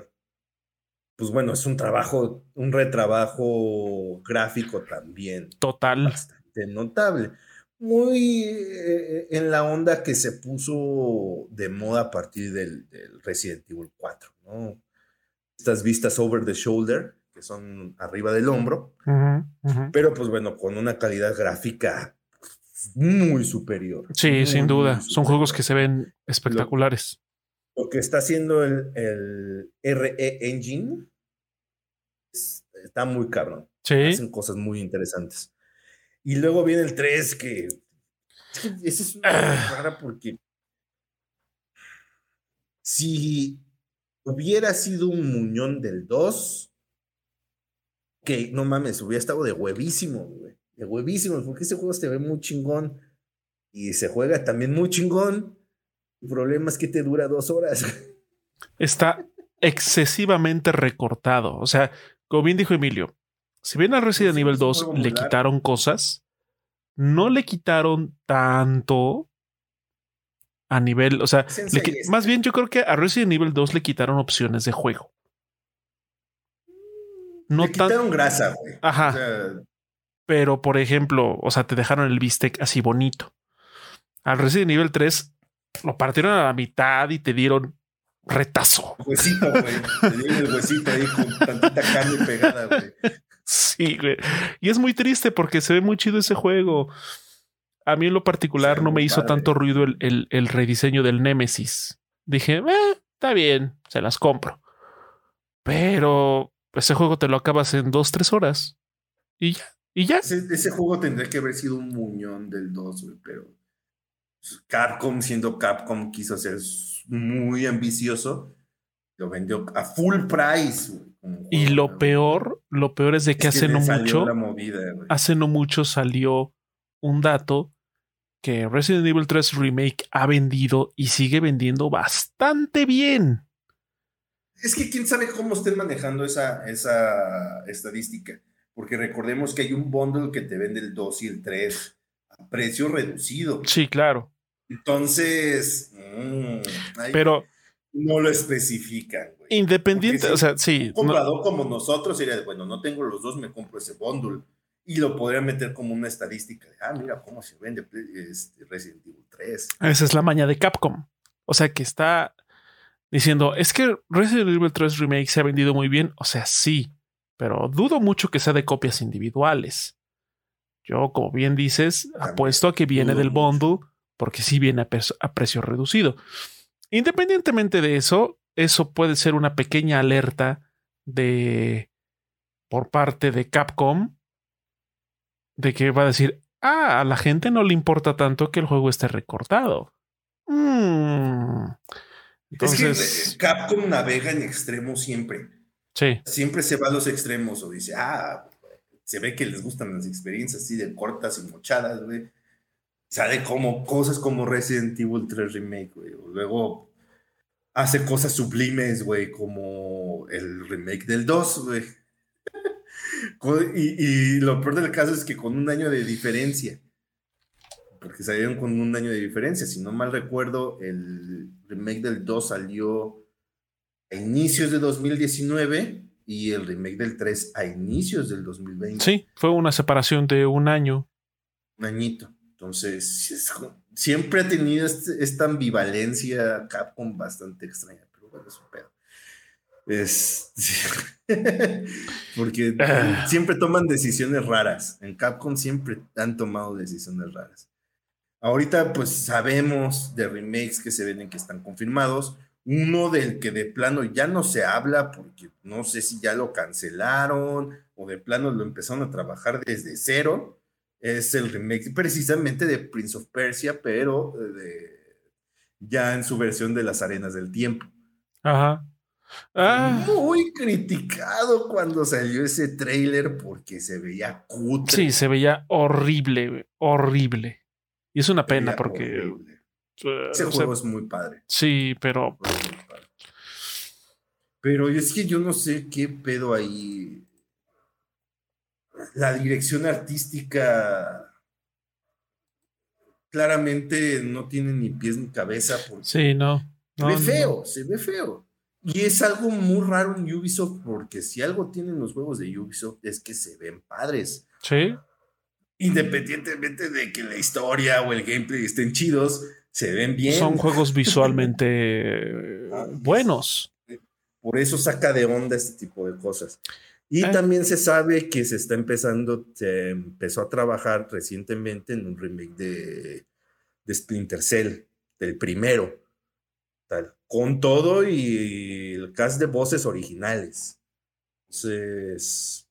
pues bueno, es un trabajo, un retrabajo gráfico también. Total. Bastante notable. Muy eh, en la onda que se puso de moda a partir del, del Resident Evil 4, ¿no? estas vistas over the shoulder, que son arriba del hombro, pero pues bueno, con una calidad gráfica muy superior. Sí, sin duda. Son juegos que se ven espectaculares. Lo, que está haciendo el, el, RE Engine está muy cabrón. Sí. Hacen cosas muy interesantes. Y luego viene el 3, que. Esa es una ah. rara porque. Si hubiera sido un muñón del 2, que no mames, hubiera estado de huevísimo, güey. De huevísimo, porque ese juego se ve muy chingón y se juega también muy chingón. El problema es que te dura dos horas. Está excesivamente recortado. O sea, como bien dijo Emilio, si bien a Resident Evil 2 le quitaron cosas, no le quitaron tanto a nivel, o sea, más bien yo creo que a Resident Evil 2 le quitaron opciones de juego. No le quitaron grasa, güey. Ajá. Pero, por ejemplo, o sea, te dejaron el bistec así bonito. Al Resident Evil 3 lo partieron a la mitad y te dieron retazo. Huesito, güey. Te dieron el huesito ahí con tantita carne pegada, güey. Sí, güey. Y es muy triste porque se ve muy chido ese juego. A mí en lo particular no me hizo tanto ruido el, el, rediseño del Nemesis. Dije, eh, está bien, se las compro. Pero ese juego te lo acabas en dos, tres horas. Y ya, y ya. Ese, juego tendría que haber sido un muñón del 2, pero Capcom, siendo Capcom, quiso ser muy ambicioso. Lo vendió a full price. y lo peor, lo peor es de que, hace no mucho, hace no mucho salió un dato que Resident Evil 3 Remake ha vendido y sigue vendiendo bastante bien. Es que quién sabe cómo estén manejando esa, esa estadística, porque recordemos que hay un bundle que te vende el 2 y el 3 a precio reducido. Sí, claro. Entonces, mm, pero no lo especifican. Independiente, o sea, sí. Un comprador como nosotros sería, bueno, no tengo los dos, me compro ese bundle y lo podría meter como una estadística de, ah, mira cómo se vende este Resident Evil 3. Esa es la maña de Capcom. O sea, que está diciendo, es que Resident Evil 3 Remake se ha vendido muy bien. O sea, sí, pero dudo mucho que sea de copias individuales. Yo, como bien dices, apuesto a que viene del bundle porque sí viene a, a precio reducido. Independientemente de eso, eso puede ser una pequeña alerta de por parte de Capcom de que va a decir, ah, a la gente no le importa tanto que el juego esté recortado. Mm. Entonces, es que Capcom navega en extremos siempre. Sí. Siempre se va a los extremos o dice, ah, se ve que les gustan las experiencias así de cortas y mochadas, güey. Sale como cosas como Resident Evil 3 Remake, güey. luego hace cosas sublimes, güey, como el remake del 2, güey. Y, lo peor del caso es que con un año de diferencia, porque salieron con un año de diferencia, si no mal recuerdo, el remake del 2 salió a inicios de 2019 y el remake del 3 a inicios del 2020. Sí, fue una separación de un año. Un añito. Entonces, siempre ha tenido este, esta ambivalencia Capcom bastante extraña, pero bueno, es un pedo. Es, porque ah. siempre toman decisiones raras. En Capcom siempre han tomado decisiones raras. Ahorita pues sabemos de remakes que se ven que están confirmados. Uno del que de plano ya no se habla porque no sé si ya lo cancelaron o de plano lo empezaron a trabajar desde cero. Es el remake precisamente de Prince of Persia, pero de, ya en su versión de las arenas del tiempo. Ajá. Ah. Muy criticado cuando salió ese trailer porque se veía cutre. Sí, se veía horrible, horrible. Y es una pena porque. Ese juego es muy padre. Sí, pero. Pero es que yo no sé qué pedo ahí. La dirección artística claramente no tiene ni pies ni cabeza. Sí, no. se ve feo, se ve feo. Y es algo muy raro en Ubisoft, porque si algo tienen los juegos de Ubisoft es que se ven padres. Sí. Independientemente de que la historia o el gameplay estén chidos, se ven bien. Son juegos visualmente ah, buenos. Por eso saca de onda este tipo de cosas. Y ah. también se sabe que se está empezando, se empezó a trabajar recientemente en un remake de, de Splinter Cell, del primero, tal, con todo y el cast de voces originales. Entonces,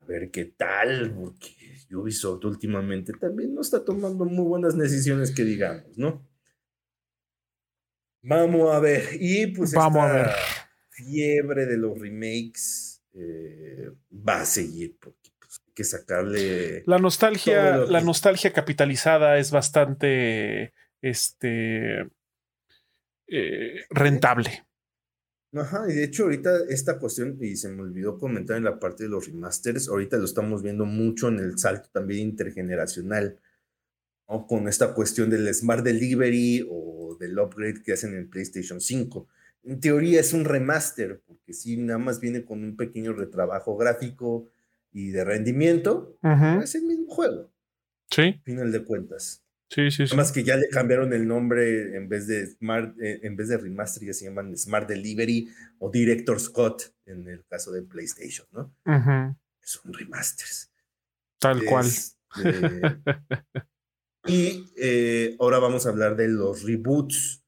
a ver qué tal, porque Ubisoft últimamente también no está tomando muy buenas decisiones que digamos, ¿no? Vamos a ver. Y pues Vamos a ver. fiebre de los remakes eh, va a seguir porque pues, hay que sacarle. La nostalgia, la nostalgia capitalizada es bastante este eh, rentable. Ajá, y de hecho ahorita esta cuestión, y se me olvidó comentar en la parte de los remasters, ahorita lo estamos viendo mucho en el salto también intergeneracional, ¿no? con esta cuestión del Smart Delivery o del upgrade que hacen en el PlayStation 5. En teoría es un remaster, porque si nada más viene con un pequeño retrabajo gráfico y de rendimiento, es el mismo juego. Sí. Final de cuentas. Sí, sí, sí. Además que ya le cambiaron el nombre en vez de Smart, eh, en vez de Remaster, ya se llaman Smart Delivery o Director Scott en el caso de PlayStation, ¿no? Son remasters. Tal cual. y eh, ahora vamos a hablar de los reboots.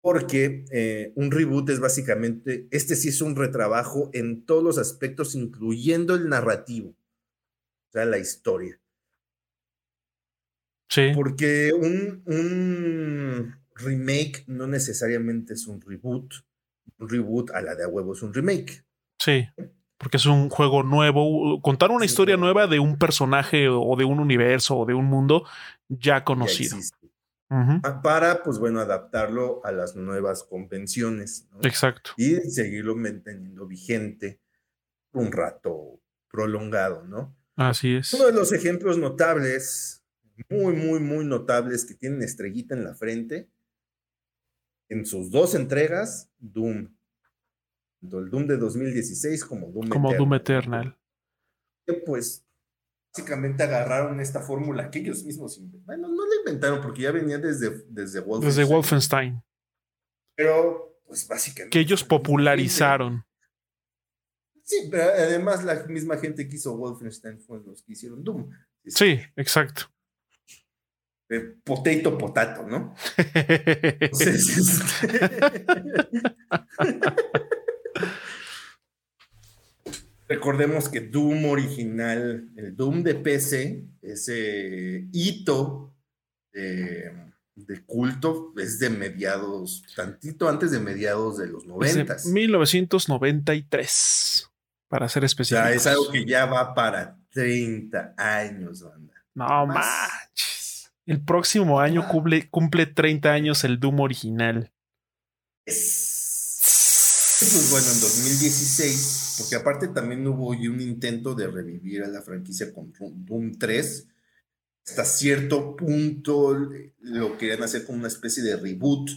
Porque eh, un reboot es básicamente, este sí es un retrabajo en todos los aspectos, incluyendo el narrativo, o sea, la historia. Porque un, remake no necesariamente es un reboot. Un reboot a la de a huevo es un remake. Sí, porque es un juego nuevo. Contar una historia nueva de un personaje o de un universo o de un mundo ya conocido. Para, pues bueno, adaptarlo a las nuevas convenciones. Exacto. Y seguirlo manteniendo vigente un rato prolongado, ¿no? Así es. Uno de los ejemplos notables muy, muy, muy notables que tienen estrellita en la frente. En sus dos entregas, Doom. Tanto el Doom de 2016 como Doom como Eternal. Doom Eternal. pues básicamente agarraron esta fórmula que ellos mismos Bueno, no la inventaron porque ya venía desde, desde Wolfenstein. Desde Wolfenstein. Pero, pues básicamente. Que ellos popularizaron. Sí, pero además la misma gente que hizo Wolfenstein fue los que hicieron Doom. Sí, exacto potato potato, ¿no? Entonces, este, Recordemos que Doom original, el Doom de PC, ese hito de, culto es de mediados, tantito antes de mediados de los noventas. 1993, para ser específico. es algo que ya va para 30 años, banda. No manches. El próximo año cumple, cumple 30 años el Doom original. Pues bueno, en 2016, porque aparte también hubo un intento de revivir a la franquicia con Doom 3. Hasta cierto punto lo querían hacer como una especie de reboot,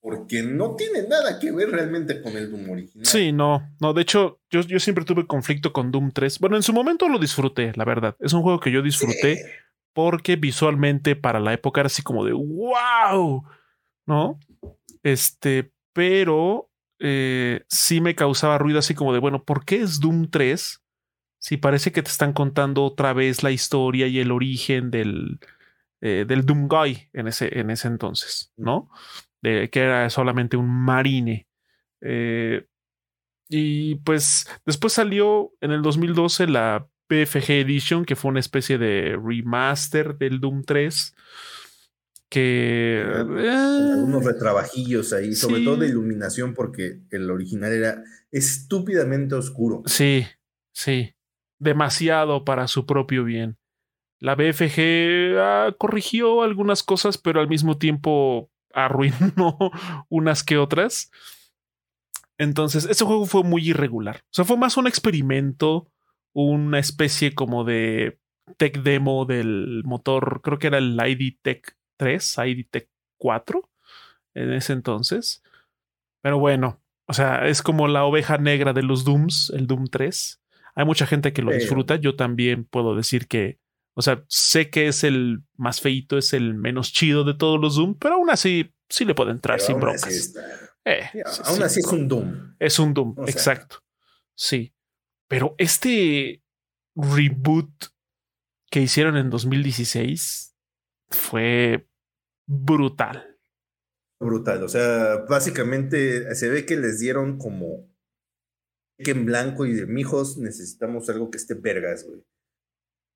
porque no tiene nada que ver realmente con el Doom original. Sí, no, no, de hecho, yo, yo siempre tuve conflicto con Doom 3. Bueno, en su momento lo disfruté, la verdad. Es un juego que yo disfruté porque visualmente para la época era así como de wow, ¿no? Este, pero eh, sí me causaba ruido así como de, bueno, ¿por qué es Doom 3? Si parece que te están contando otra vez la historia y el origen del, eh, del Doom Guy en ese, en ese entonces, ¿no? De, que era solamente un marine. Eh, y pues después salió en el 2012 la PFG Edition, que fue una especie de remaster del Doom 3. Que. Eh, unos retrabajillos ahí, sobre todo de iluminación, porque el original era estúpidamente oscuro. Sí, sí. Demasiado para su propio bien. La BFG ah, corrigió algunas cosas, pero al mismo tiempo arruinó unas que otras. Entonces, ese juego fue muy irregular. O sea, fue más un experimento, una especie como de tech demo del motor, creo que era el ID Tech 3, ID Tech 4 en ese entonces. Pero bueno, o sea, es como la oveja negra de los Dooms, el Doom 3. Hay mucha gente que lo disfruta. Yo también puedo decir que, o sea, sé que es el más feito, es el menos chido de todos los Doom, pero aún así sí le puede entrar sin broncas. Eh, aún así es un Doom. Es un Doom, exacto. Sí. Pero este reboot que hicieron en 2016 fue brutal. Brutal. O sea, básicamente se ve que les dieron como que en blanco y de mijos necesitamos algo que esté vergas, güey.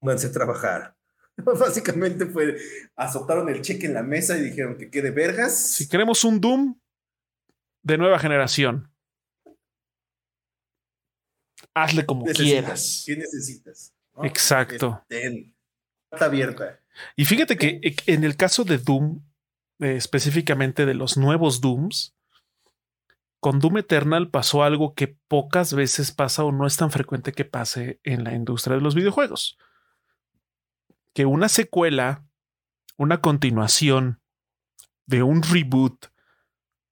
Pónganse a trabajar. Básicamente fue, azotaron el cheque en la mesa y dijeron que quede vergas. Si queremos un Doom de nueva generación, hazle como quieras. ¿Qué necesitas? Exacto. está abierta. Y fíjate que eh, en el caso de Doom, eh, específicamente de los nuevos Dooms, con Doom Eternal pasó algo que pocas veces pasa o no es tan frecuente que pase en la industria de los videojuegos. Que una secuela, una continuación de un reboot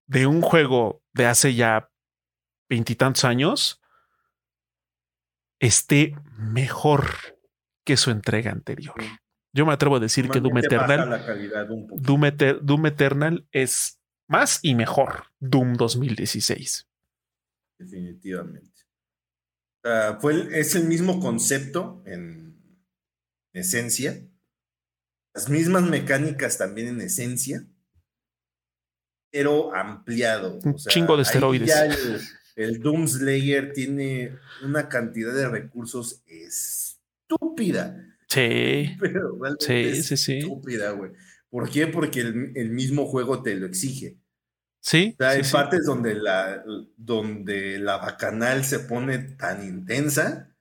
de un juego de hace ya veintitantos años esté mejor que su entrega anterior. Yo me atrevo a decir que Doom Eternal, Doom, Eternal es más y mejor Doom 2016. Definitivamente. fue es el mismo concepto en esencia. Las mismas mecánicas también en esencia, pero ampliado. Un chingo de esteroides el Doom Slayer tiene una cantidad de recursos estúpida. Sí. Pero sí, sí, sí. Estúpida, güey. ¿Por qué? Porque el, mismo juego te lo exige. Sí. hay partes donde la, donde la bacanal se pone tan intensa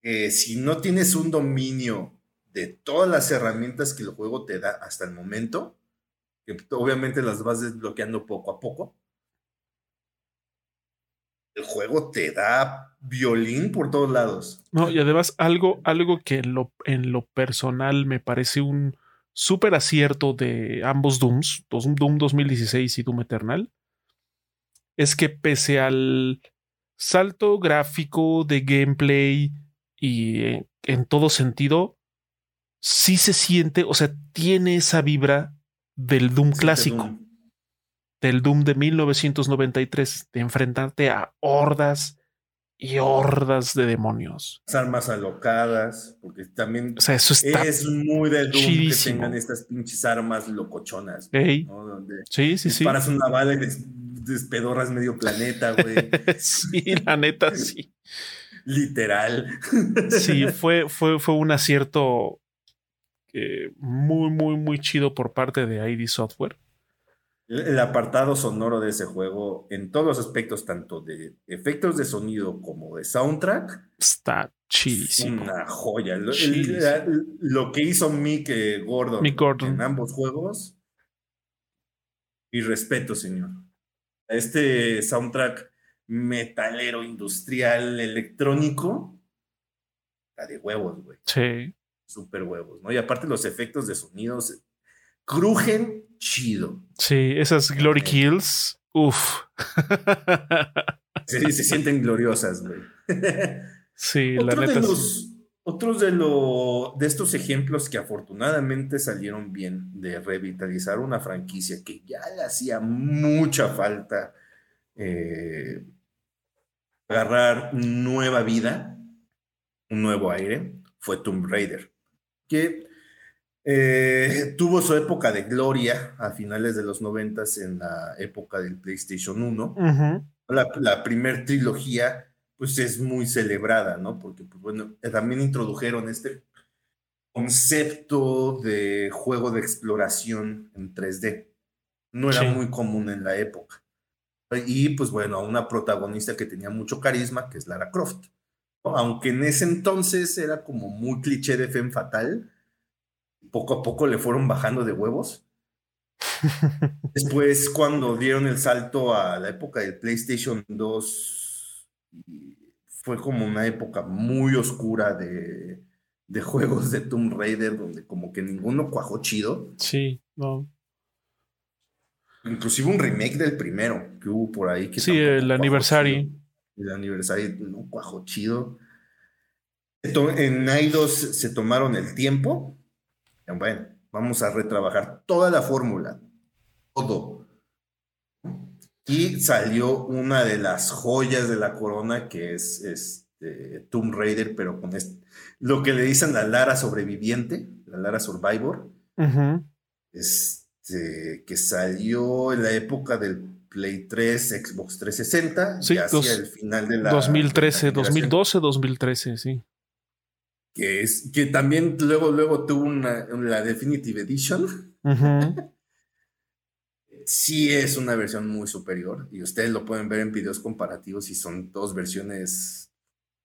que si no tienes un dominio de todas las herramientas que el juego te da hasta el momento, que obviamente las vas desbloqueando poco a poco, el juego te da violín por todos lados. No, y además algo, algo que en lo, en lo personal me parece un súper acierto de ambos Dooms, Doom 2016 y Doom Eternal, es que pese al salto gráfico de gameplay y en, en todo sentido, sí se siente, o sea, tiene esa vibra del Doom clásico del Doom de 1993, de enfrentarte a hordas y hordas de demonios. Las armas alocadas, porque también es muy de Doom que tengan estas pinches armas locochonas. sí, sí, sí. Paras una bala y despedorras medio planeta, güey. sí, la neta, sí. Literal. sí, fue, fue, fue un acierto eh, muy, muy, muy chido por parte de ID Software el apartado sonoro de ese juego, en todos los aspectos, tanto de efectos de sonido como de soundtrack, está chidísimo. Una joya. Lo, que hizo Mick eh, Gordon, en ambos juegos. Y respeto, señor. Este soundtrack metalero, industrial, electrónico, está de huevos, güey. Sí. Super huevos, ¿no? Y aparte los efectos de sonidos crujen chido. Sí, esas Glory Kills, uff. Sí, se sienten gloriosas, güey. Sí, la neta. De los, otros de, lo, de estos ejemplos que afortunadamente salieron bien de revitalizar una franquicia que ya le hacía mucha falta eh, agarrar nueva vida, un nuevo aire, fue Tomb Raider. Que eh, tuvo su época de gloria a finales de los noventas en la época del PlayStation 1. La, la primer trilogía, pues es muy celebrada, ¿no? Porque, pues bueno, también introdujeron este concepto de juego de exploración en 3D. No era muy común en la época. Y pues bueno, una protagonista que tenía mucho carisma, que es Lara Croft. Aunque en ese entonces era como muy cliché de Femme Fatal, poco a poco le fueron bajando de huevos. Después, cuando dieron el salto a la época del PlayStation 2, fue como una época muy oscura de, de juegos de Tomb Raider, donde como que ninguno cuajó chido. Sí, no. Inclusive un remake del primero que hubo por ahí. Que sí, el aniversario. El aniversario no cuajó chido. En Aidos se tomaron el tiempo. Bueno, vamos a retrabajar toda la fórmula. Todo. Y salió una de las joyas de la corona que es este, Tomb Raider, pero con este, lo que le dicen la Lara sobreviviente, la Lara Survivor. Este, que salió en la época del Play 3, Xbox 360, sí, hacia el final de la 2013, 2012, 2013, sí. Que es que también luego luego tuvo una la Definitive Edition. sí es una versión muy superior y ustedes lo pueden ver en videos comparativos y son dos versiones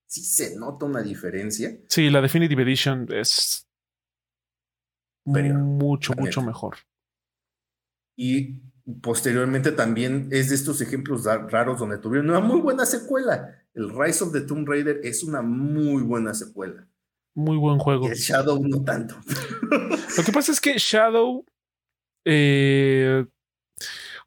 sí se nota una diferencia. Sí, la Definitive Edition es mucho mucho mejor. Y posteriormente también es de estos ejemplos raros donde tuvieron una muy buena secuela. El Rise of the Tomb Raider es una muy buena secuela. Muy buen juego. el Shadow no tanto. Lo que pasa es que Shadow. Eh,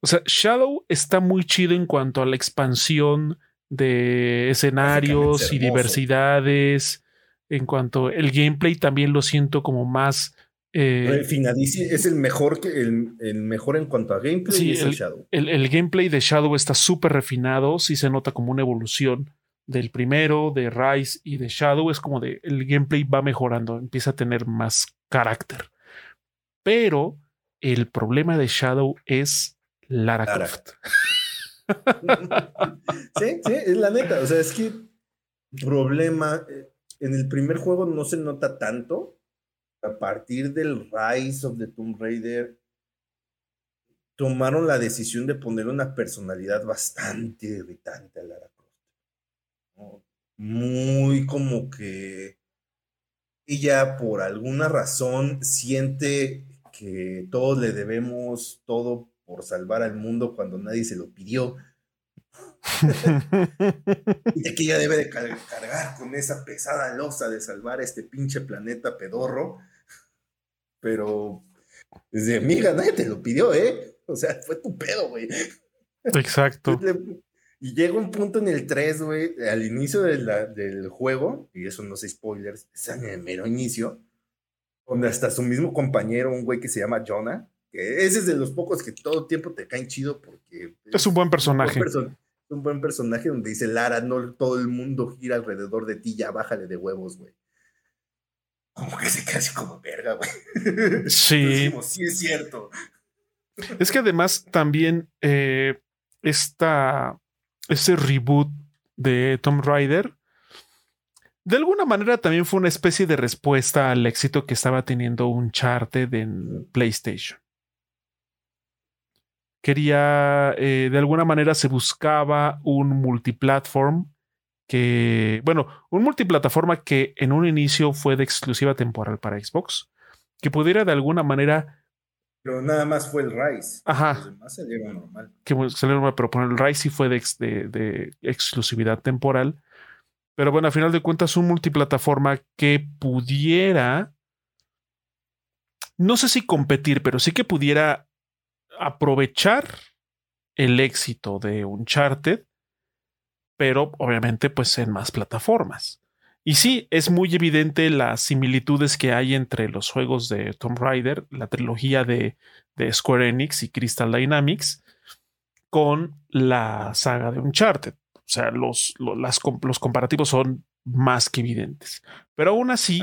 o sea, Shadow está muy chido en cuanto a la expansión de escenarios y diversidades. En cuanto el gameplay también lo siento como más eh, es el mejor, que, el, mejor en cuanto a gameplay. el, Shadow. El, gameplay de Shadow está súper refinado, sí se nota como una evolución del primero, de Rise y de Shadow. Es como de el gameplay va mejorando, empieza a tener más carácter. Pero el problema de Shadow es Lara, Croft. sí, sí, es la neta. O sea, es que problema eh, en el primer juego no se nota tanto a partir del Rise of the Tomb Raider, tomaron la decisión de poner una personalidad bastante irritante a Lara. Muy como que ella por alguna razón siente que todos le debemos todo por salvar al mundo cuando nadie se lo pidió. y que ella debe de cargar con esa pesada losa de salvar a este pinche planeta pedorro pero desde amiga, nadie te lo pidió, ¿eh? O sea, fue tu pedo, güey. Exacto. Y llega un punto en el 3, güey, al inicio del juego, y eso no sé spoilers, es en el mero inicio, donde hasta su mismo compañero, un güey que se llama Jonah, que ese es de los pocos que todo el tiempo te caen chido porque... Es un buen personaje. Es un buen personaje donde dice Lara, no todo el mundo gira alrededor de ti, ya bájale de huevos, güey como que se queda así como verga, güey. Sí. sí, es cierto. Es que además también eh, esta, ese reboot de Tomb Raider, de alguna manera también fue una especie de respuesta al éxito que estaba teniendo Uncharted en PlayStation. Quería, eh, de alguna manera se buscaba un multiplatform que, bueno, un multiplataforma que en un inicio fue de exclusiva temporal para Xbox, que pudiera de alguna manera... Pero nada más fue el Rise. Ajá. Los demás salieron normal. Que salieron normal, pero el Rise sí fue de, de, exclusividad temporal. Pero bueno, a final de cuentas, un multiplataforma que pudiera, no sé si competir, pero sí que pudiera aprovechar el éxito de Uncharted pero obviamente pues en más plataformas. Y sí, es muy evidente las similitudes que hay entre los juegos de Tomb Raider, la trilogía de, Square Enix y Crystal Dynamics, con la saga de Uncharted. O sea, los, los comparativos son más que evidentes. Pero aún así,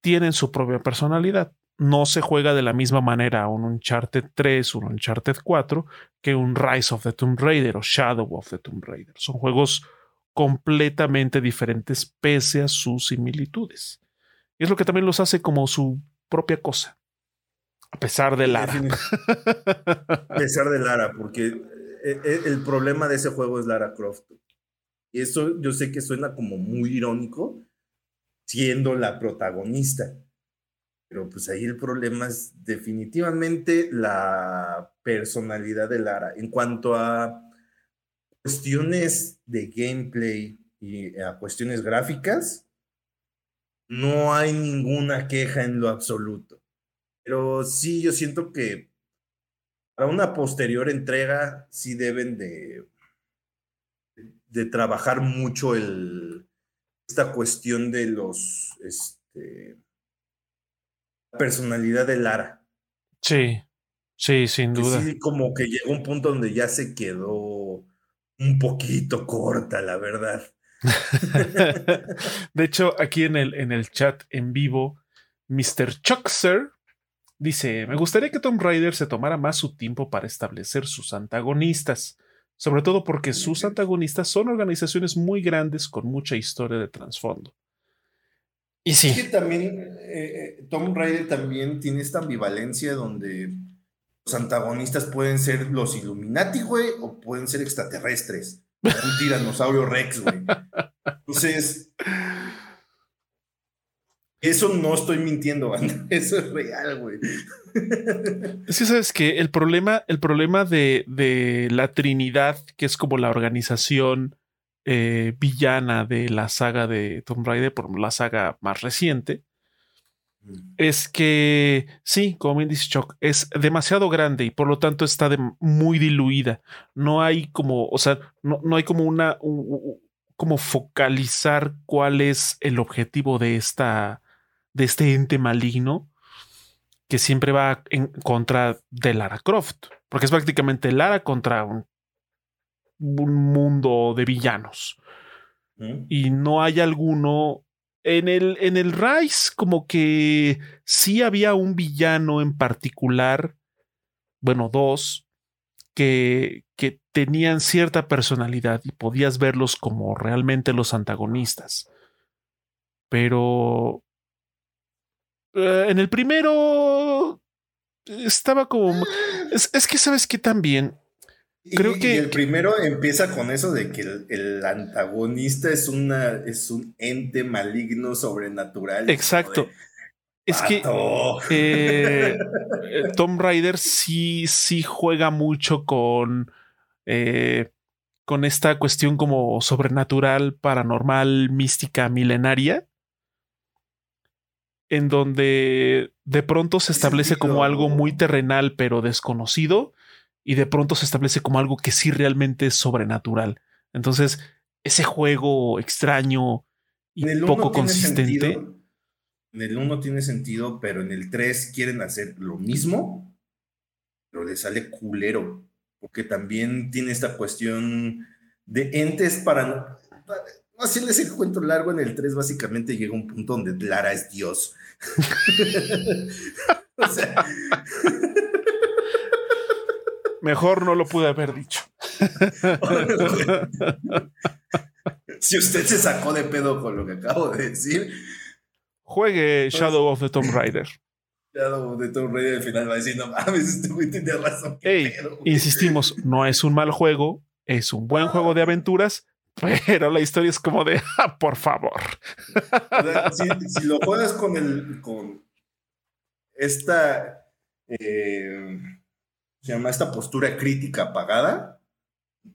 tienen su propia personalidad no se juega de la misma manera un Uncharted 3, un Uncharted 4 que un Rise of the Tomb Raider o Shadow of the Tomb Raider. Son juegos completamente diferentes pese a sus similitudes. Y es lo que también los hace como su propia cosa. A pesar de Lara. A pesar de Lara, porque eh, eh, el problema de ese juego es Lara Croft. Y eso yo sé que suena como muy irónico, siendo la protagonista Pero pues ahí el problema es definitivamente la personalidad de Lara. En cuanto a cuestiones de gameplay y a cuestiones gráficas, no hay ninguna queja en lo absoluto. Pero sí, yo siento que para una posterior entrega sí deben de, de trabajar mucho el, esta cuestión de los, este, personalidad de Lara. Sí, sí, sin duda. Sí, como que llegó un punto donde ya se quedó un poquito corta, la verdad. de hecho, aquí en el, en el chat en vivo, Mr. Chuckser dice: Me gustaría que Tomb Raider se tomara más su tiempo para establecer sus antagonistas, sobre todo porque sus antagonistas son organizaciones muy grandes con mucha historia de trasfondo. Y sí. que también eh, eh, Tomb Raider también tiene esta ambivalencia donde los antagonistas pueden ser los Illuminati, güey, o pueden ser extraterrestres. Un tiranosaurio Rex, güey. Entonces, eso no estoy mintiendo, Eso es real, güey. Es que sabes que el problema, el problema de, la Trinidad, que es como la organización eh, villana de la saga de Tomb Raider, por la saga más reciente. Es que sí, como bien dice Chuck, es demasiado grande y por lo tanto está muy diluida. No hay como, o sea, no, no hay como una, como focalizar cuál es el objetivo de esta, de este ente maligno que siempre va en contra de Lara Croft, porque es prácticamente Lara contra un un mundo de villanos. Y no hay alguno. En el, en el Rise, como que sí había un villano en particular, bueno, dos, que, que tenían cierta personalidad y podías verlos como realmente los antagonistas. Pero eh, en el primero estaba como... Es, es que sabes que también Creo que el primero empieza con eso de que el, antagonista es una es un ente maligno sobrenatural. Exacto. es que eh, Tom Raider sí, sí juega mucho con, eh, con esta cuestión como sobrenatural, paranormal, mística, milenaria, en donde de pronto se establece como algo muy terrenal pero desconocido y de pronto se establece como algo que sí realmente es sobrenatural. Entonces, ese juego extraño y poco consistente. en el 1 tiene sentido, pero en el 3 quieren hacer lo mismo, pero le sale culero, porque también tiene esta cuestión de entes para no, hacerles el cuento largo. En el 3 básicamente llega un punto donde Lara es Dios. o sea, Mejor no lo pude haber dicho. si usted se sacó de pedo con lo que acabo de decir, juegue Shadow of the Tomb Raider. Shadow of the Tomb Raider al final va a decir, no mames, este güey tiene razón. insistimos, no es un mal juego, es un buen juego de aventuras, pero la historia es como de, ah, por favor. si, lo juegas con el, con esta, eh, se llama esta postura crítica apagada,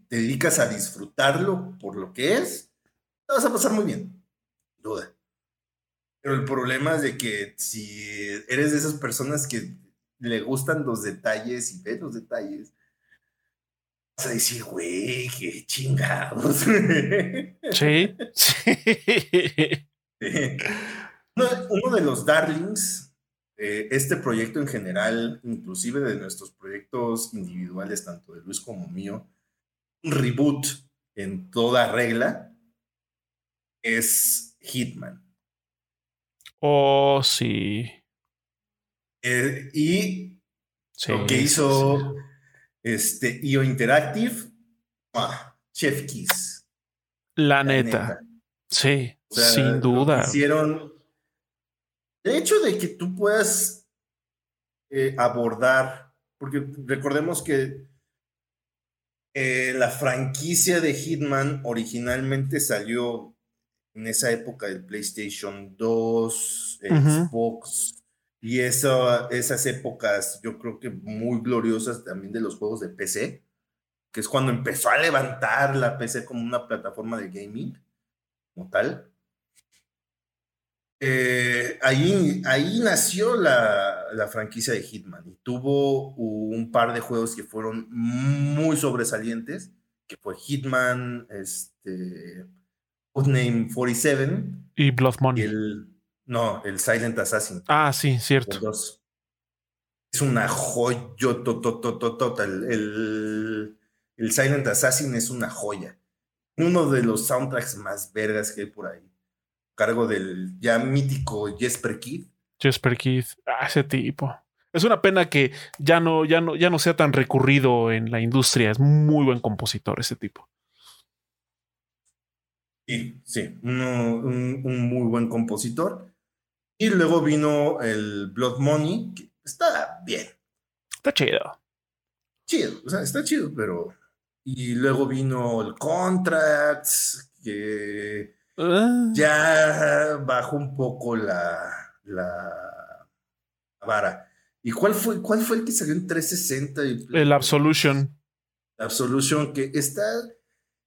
te dedicas a disfrutarlo por lo que es, te vas a pasar muy bien, duda. Pero el problema es de que si eres de esas personas que le gustan los detalles y ves los detalles, vas a decir, güey, qué chingados. Sí, sí. uno de los darlings eh, este proyecto en general, inclusive de nuestros proyectos individuales, tanto de Luis como mío, un reboot en toda regla es Hitman. Oh, sí. Eh, y lo que hizo este IO Interactive, ah, Chef Kiss. La, neta. Sí, sin duda. Hicieron el hecho de que tú puedas eh, abordar, porque recordemos que eh, la franquicia de Hitman originalmente salió en esa época del PlayStation 2, Xbox, Y eso, esas épocas, yo creo que muy gloriosas también de los juegos de PC, que es cuando empezó a levantar la PC como una plataforma de gaming, como tal. Eh, ahí, ahí nació la, la, franquicia de Hitman y tuvo un par de juegos que fueron muy sobresalientes, que fue Hitman, este, Codename 47 y Blood Money. el, no, el Silent Assassin. Ah, sí, cierto. Es una joya, el, el, el Silent Assassin es una joya. Uno de los soundtracks más vergas que hay por ahí cargo del ya mítico Jesper Keith. Jesper Keith, ah, ese tipo. Es una pena que ya no, ya, no, ya no sea tan recurrido en la industria. Es muy buen compositor ese tipo. Sí, sí, un, muy buen compositor. Y luego vino el Blood Money, que está bien. Está chido. Chido, o sea, está chido, pero. Y luego vino el Contracts, que Ah. Ya bajó un poco la, la, vara. ¿Y cuál fue, cuál fue el que salió en 360? el Absolution. Absolution, que está.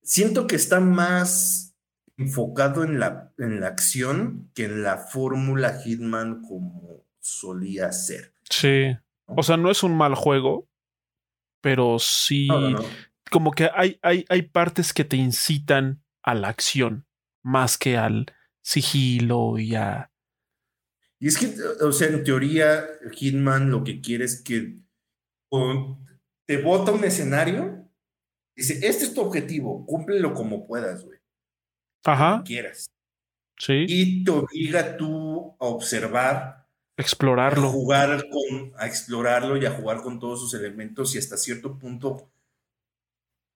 Siento que está más enfocado en la, en la acción que en la fórmula Hitman como solía ser. Sí. O sea, no es un mal juego, pero sí. Como que hay, hay, hay partes que te incitan a la acción más que al sigilo y a... Y es que, o sea, en teoría, Hitman lo que quiere es que te bota un escenario, dice, este es tu objetivo, cúmplelo como puedas, güey. Ajá. quieras. Sí. Y te obliga tú a observar. Explorarlo. A jugar con, a explorarlo y a jugar con todos sus elementos y hasta cierto punto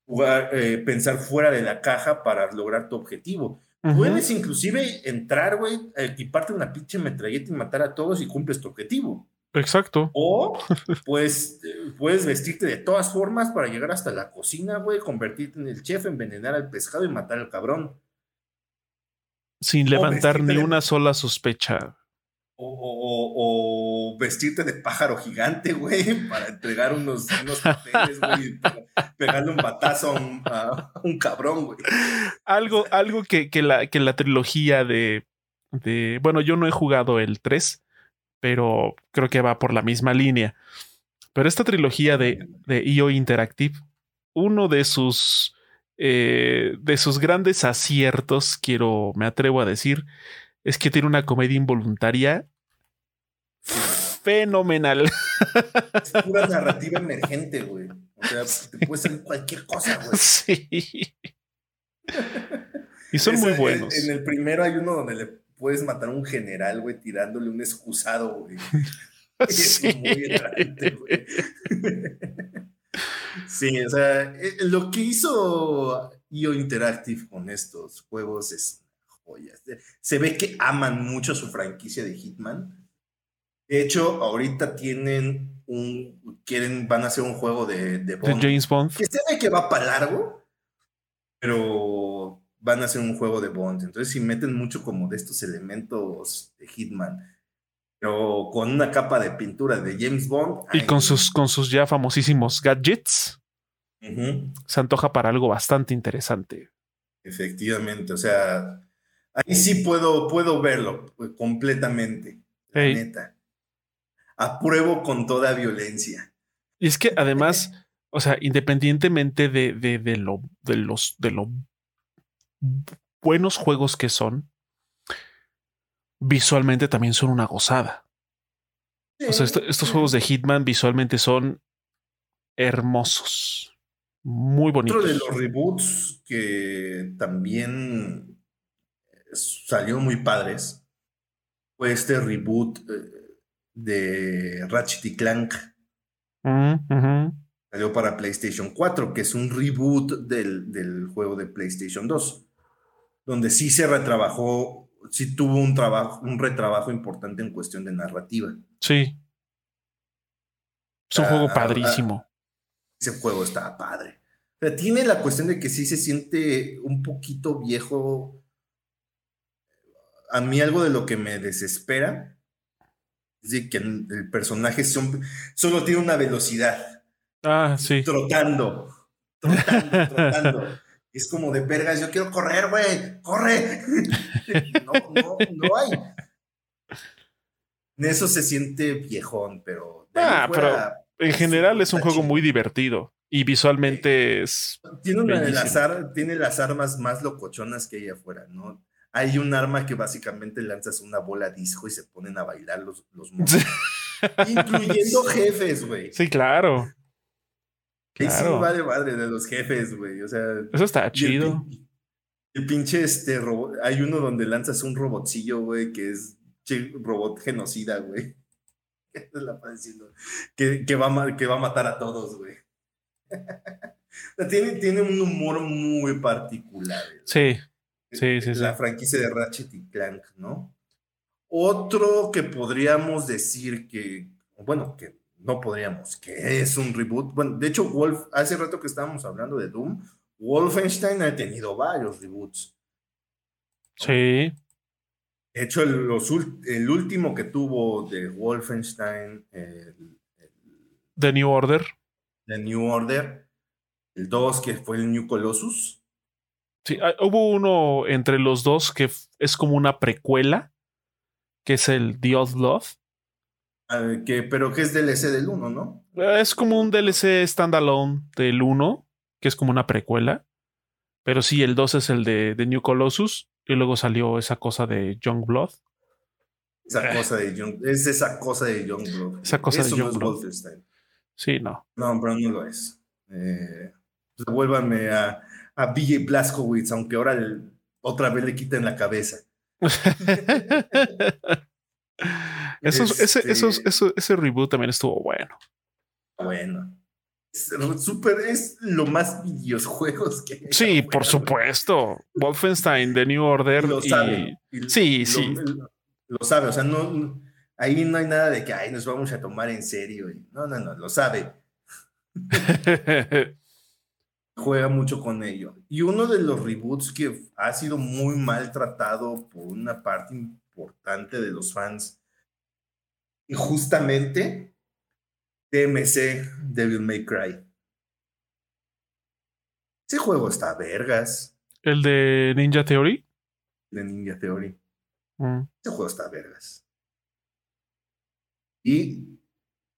jugar, eh, pensar fuera de la caja para lograr tu objetivo. Puedes inclusive entrar, güey, equiparte una pinche metralleta y matar a todos y cumples tu objetivo. Exacto. O pues puedes vestirte de todas formas para llegar hasta la cocina, güey, convertirte en el chef, envenenar al pescado y matar al cabrón. Sin levantar ni una sola sospecha. O, vestirte de pájaro gigante, güey, para entregar unos, unos papeles, güey, pegarle un batazo a un, cabrón, güey. Algo, algo que, que, la, que la trilogía de, de. Bueno, yo no he jugado el 3, pero creo que va por la misma línea. Pero esta trilogía de, de IO Interactive, uno de sus. Eh, de sus grandes aciertos, quiero, me atrevo a decir, es que tiene una comedia involuntaria fenomenal. Es pura narrativa emergente, güey. O sea, te puede salir cualquier cosa, güey. Sí. Y son muy buenos. En, el primero hay uno donde le puedes matar a un general, güey, tirándole un excusado, güey. Sí. Es muy güey. Sí, o sea, eh, lo que hizo IO Interactive con estos juegos es joyas. Se ve que aman mucho su franquicia de Hitman de hecho, ahorita tienen un, quieren, van a hacer un juego de, de, James Bond. Que se ve que va para largo, pero van a hacer un juego de Bond. Entonces, si meten mucho como de estos elementos de Hitman, pero con una capa de pintura de James Bond. Y con sus, con sus ya famosísimos gadgets, se antoja para algo bastante interesante. Efectivamente, o sea, ahí sí puedo, puedo verlo completamente. La neta apruebo con toda violencia. Y es que además, o sea, independientemente de, de, lo, de los de lo buenos juegos que son, visualmente también son una gozada. O sea, estos juegos de Hitman visualmente son hermosos. Muy bonitos. Otro de los reboots que también salió muy padres fue este reboot eh, de Ratchet y Clank. Salió para PlayStation 4, que es un reboot del, juego de PlayStation 2, donde sí se retrabajó, sí tuvo un trabajo, un retrabajo importante en cuestión de narrativa. Sí. Es un juego ah, padrísimo. ese juego está padre. Pero tiene la cuestión de que sí se siente un poquito viejo. A mí algo de lo que me desespera Es decir, que el personaje solo tiene una velocidad. Ah, sí. Trotando. Trotando, trotando. Es como de vergas, yo quiero correr, güey, corre. no, no, no hay. En eso se siente viejón, pero. Ah, pero en general es un juego muy divertido y visualmente es. Tiene, una de las tiene las armas más locochonas que hay afuera, ¿no? Hay un arma que básicamente lanzas una bola disco y se ponen a bailar los, los monstruos. incluyendo jefes, güey. Sí, claro. Claro. Sí, vale madre de los jefes, güey. O sea. Eso está chido. El, pinche este robot. Hay uno donde lanzas un robotcillo, güey, que es robot genocida, güey. Que, que, va que va a matar a todos, güey. tiene, tiene un humor muy particular. Sí. Sí, sí, La franquicia de Ratchet y Clank, ¿no? Otro que podríamos decir que, bueno, que no podríamos, que es un reboot. Bueno, de hecho, Wolf, hace rato que estábamos hablando de Doom, Wolfenstein ha tenido varios reboots. Sí. De hecho, el, el último que tuvo de Wolfenstein, el, The New Order. The New Order. El 2, que fue el New Colossus. Sí, ah, hubo uno entre los dos que es como una precuela, que es el The Old Love. Ah, que, pero que es DLC del 1, ¿no? Es como un DLC standalone del 1, que es como una precuela. Pero sí, el 2 es el de, de New Colossus. Y luego salió esa cosa de Youngblood. Esa eh. cosa de Young, es esa cosa de Youngblood. Esa cosa Eso de Youngblood. sí, no. No, pero no lo es. Eh, vuélvanme a, a BJ Blazkowicz, aunque ahora otra vez le quiten la cabeza. Este ese, reboot también estuvo bueno. Bueno. Super, es lo más videojuegos que. Sí, por supuesto. Wolfenstein, The New Order. Lo sabe. sí, sí. Lo, sabe, o sea, no, ahí no hay nada de que nos vamos a tomar en serio. No, no, no, lo sabe. Juega mucho con ello. Y uno de los reboots que ha sido muy maltratado por una parte importante de los fans y justamente DMC Devil May Cry. Ese juego está vergas. ¿El de Ninja Theory? De Ninja Theory. Mm. Ese juego está vergas. Y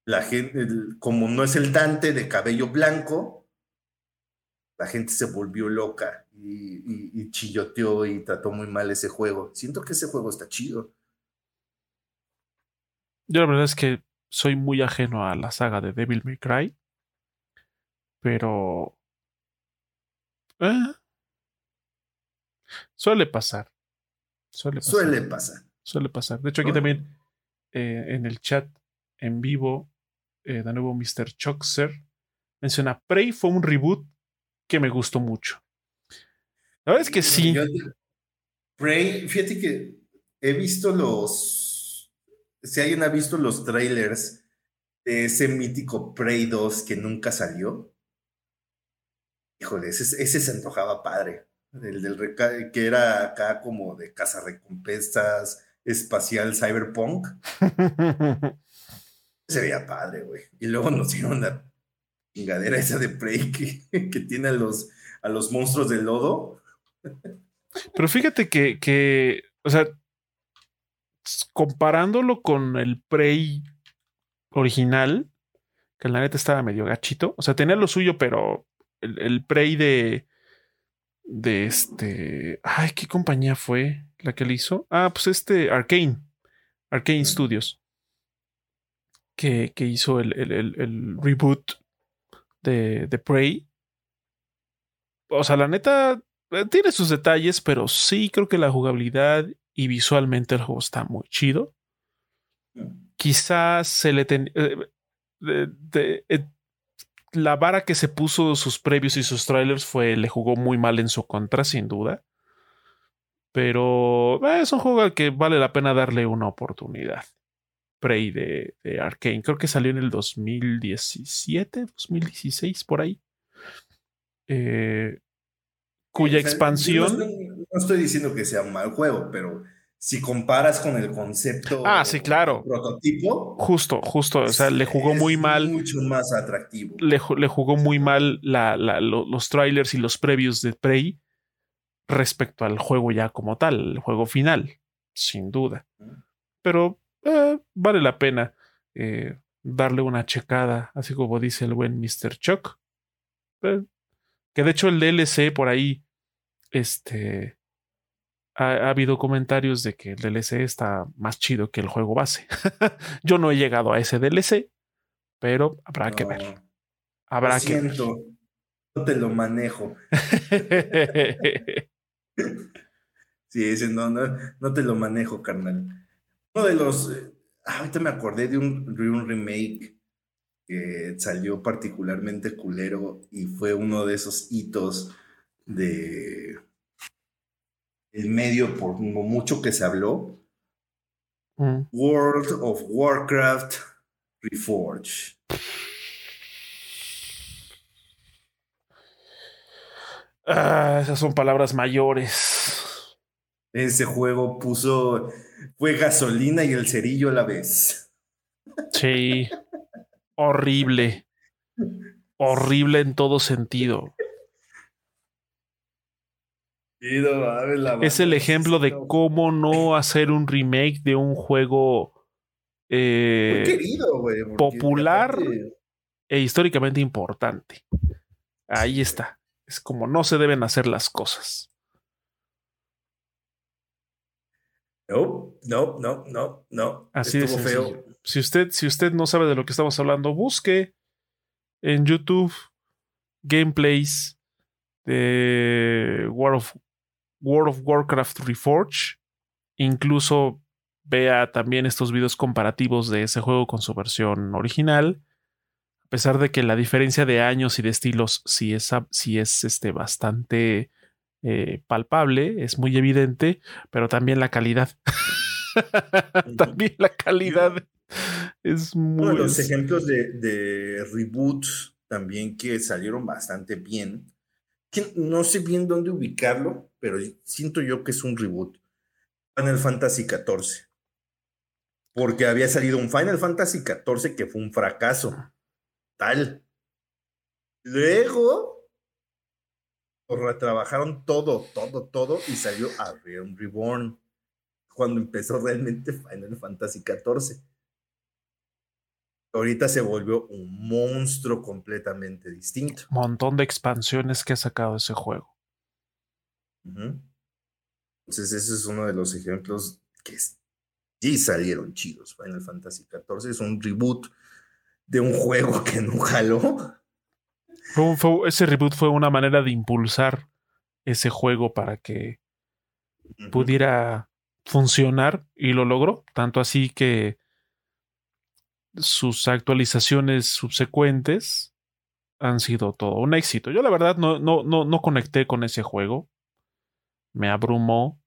la gente, como no es el Dante de cabello blanco, la gente se volvió loca y, y, chilloteó y trató muy mal ese juego. Siento que ese juego está chido. Yo la verdad es que soy muy ajeno a la saga de Devil May Cry. Pero... Eh, suele pasar. Suele pasar. Suele pasar. Suele pasar. De hecho, aquí también eh, en el chat en vivo, eh, de nuevo Mr. Choxer menciona, Prey fue un reboot que me gustó mucho. La verdad es que sí. Prey, fíjate que he visto los si alguien ha visto los trailers de ese mítico Prey 2 que nunca salió, híjole, ese, se antojaba padre. El del que era acá como de recompensas espacial cyberpunk. se veía padre, güey. Y luego nos dieron la chingadera esa de Prey que, que tiene a los, a los monstruos del lodo. Pero fíjate que, que, o sea, comparándolo con el Prey original, que la neta estaba medio gachito. O sea, tenía lo suyo, pero el, Prey de. De este. Ay, ¿qué compañía fue la que le hizo? Ah, pues este Arkane. Arkane Studios. Que, que hizo el, el, reboot de, de Prey. O sea, la neta eh, tiene sus detalles, pero sí creo que la jugabilidad y visualmente el juego está muy chido. Quizás se le eh, eh, la vara que se puso sus previos y sus trailers fue le jugó muy mal en su contra, sin duda. Pero es un juego al que vale la pena darle una oportunidad. Prey de, de Arkane. Creo que salió en el 2017, 2016, por ahí. cuya expansión no estoy diciendo que sea un mal juego, pero si comparas con el concepto. Ah, sí, claro. Prototipo. Justo, justo. O sea, le jugó muy mal. Mucho más atractivo. Le, jugó muy mal los trailers y los previews de Prey respecto al juego ya como tal, el juego final, sin duda. Pero eh, vale la pena eh, darle una checada, así como dice el buen Mr. Chuck. Eh, que de hecho el DLC por ahí, este, ha, habido comentarios de que el DLC está más chido que el juego base. Yo no he llegado a ese DLC, pero habrá que ver. Habrá que ver. No te lo manejo. sí, no, no, te lo manejo, carnal. Uno de los. Eh, ahorita me acordé de un, de un remake que salió particularmente culero y fue uno de esos hitos de el medio por mucho que se habló. Mm. World of Warcraft Reforged. Ah, esas son palabras mayores. Ese juego puso. Fue gasolina y el cerillo a la vez. Sí. Horrible. Horrible en todo sentido es el ejemplo de cómo no hacer un remake de un juego eh, popular e históricamente importante. Ahí está. Es como no se deben hacer las cosas. No, no, no, no, no. Así es. Si usted, si usted no sabe de lo que estamos hablando, busque en YouTube gameplays de World of World of Warcraft Reforge. Incluso vea también estos videos comparativos de ese juego con su versión original. A pesar de que la diferencia de años y de estilos sí es, es este, bastante eh, palpable, es muy evidente, pero también la calidad. también la calidad es muy... los ejemplos de, de reboots también que salieron bastante bien no sé bien dónde ubicarlo, pero siento yo que es un reboot. Final Fantasy XIV. Porque había salido un Final Fantasy XIV que fue un fracaso. Tal. Luego retrabajaron todo, todo, todo y salió a Realm Reborn. Cuando empezó realmente Final Fantasy XIV ahorita se volvió un monstruo completamente distinto. Montón de expansiones que ha sacado ese juego. Entonces, ese es uno de los ejemplos que sí salieron chidos. Final Fantasy XIV es un reboot de un juego que no jaló. Ese reboot fue una manera de impulsar ese juego para que pudiera funcionar y lo logró. Tanto así que sus actualizaciones subsecuentes han sido todo un éxito. Yo la verdad no, no, no, no conecté con ese juego. Me abrumó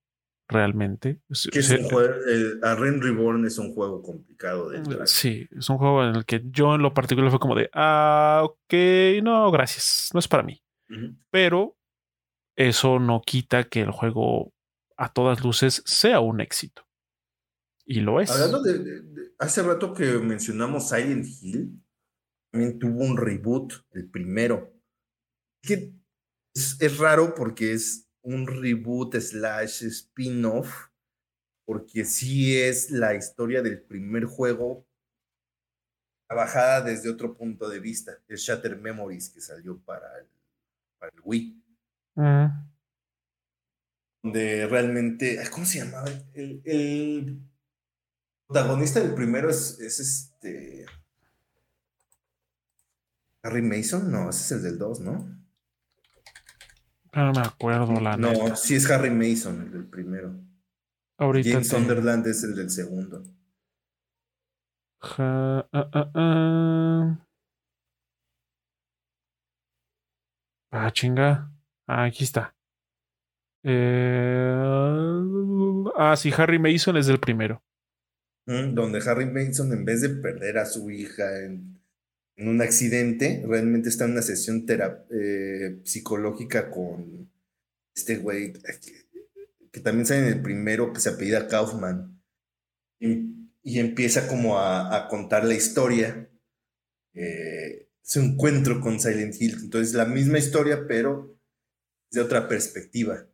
realmente. es un juego, el Arren Reborn es un juego complicado de entrar. Sí, es un juego en el que yo en lo particular fue como de, ah, ok, no, gracias, no es para mí. Pero eso no quita que el juego a todas luces sea un éxito. Y lo es. Hablando de, hace rato que mencionamos Silent Hill, también tuvo un reboot, el primero. Que es, raro porque es un reboot slash spin-off, porque sí es la historia del primer juego trabajada desde otro punto de vista. Es Shatter Memories que salió para el, para el Wii. Mm. Donde realmente, ¿cómo se llamaba? el protagonista del primero es, este. Harry Mason, no, ese es el del 2, ¿no? No me acuerdo la No, sí es Harry Mason, el del primero. Ahorita. James Sunderland es el del segundo. Ah, ah, ah. ah, chinga. Ah, aquí está. Eh, ah, sí, Harry Mason es del primero donde Harry Mason, en vez de perder a su hija en, un accidente, realmente está en una sesión eh, psicológica con este güey. que también sale en el primero, que se apellida Kaufman, y, empieza como a, contar la historia, eh, su encuentro con Silent Hill. Entonces, la misma historia, pero de otra perspectiva.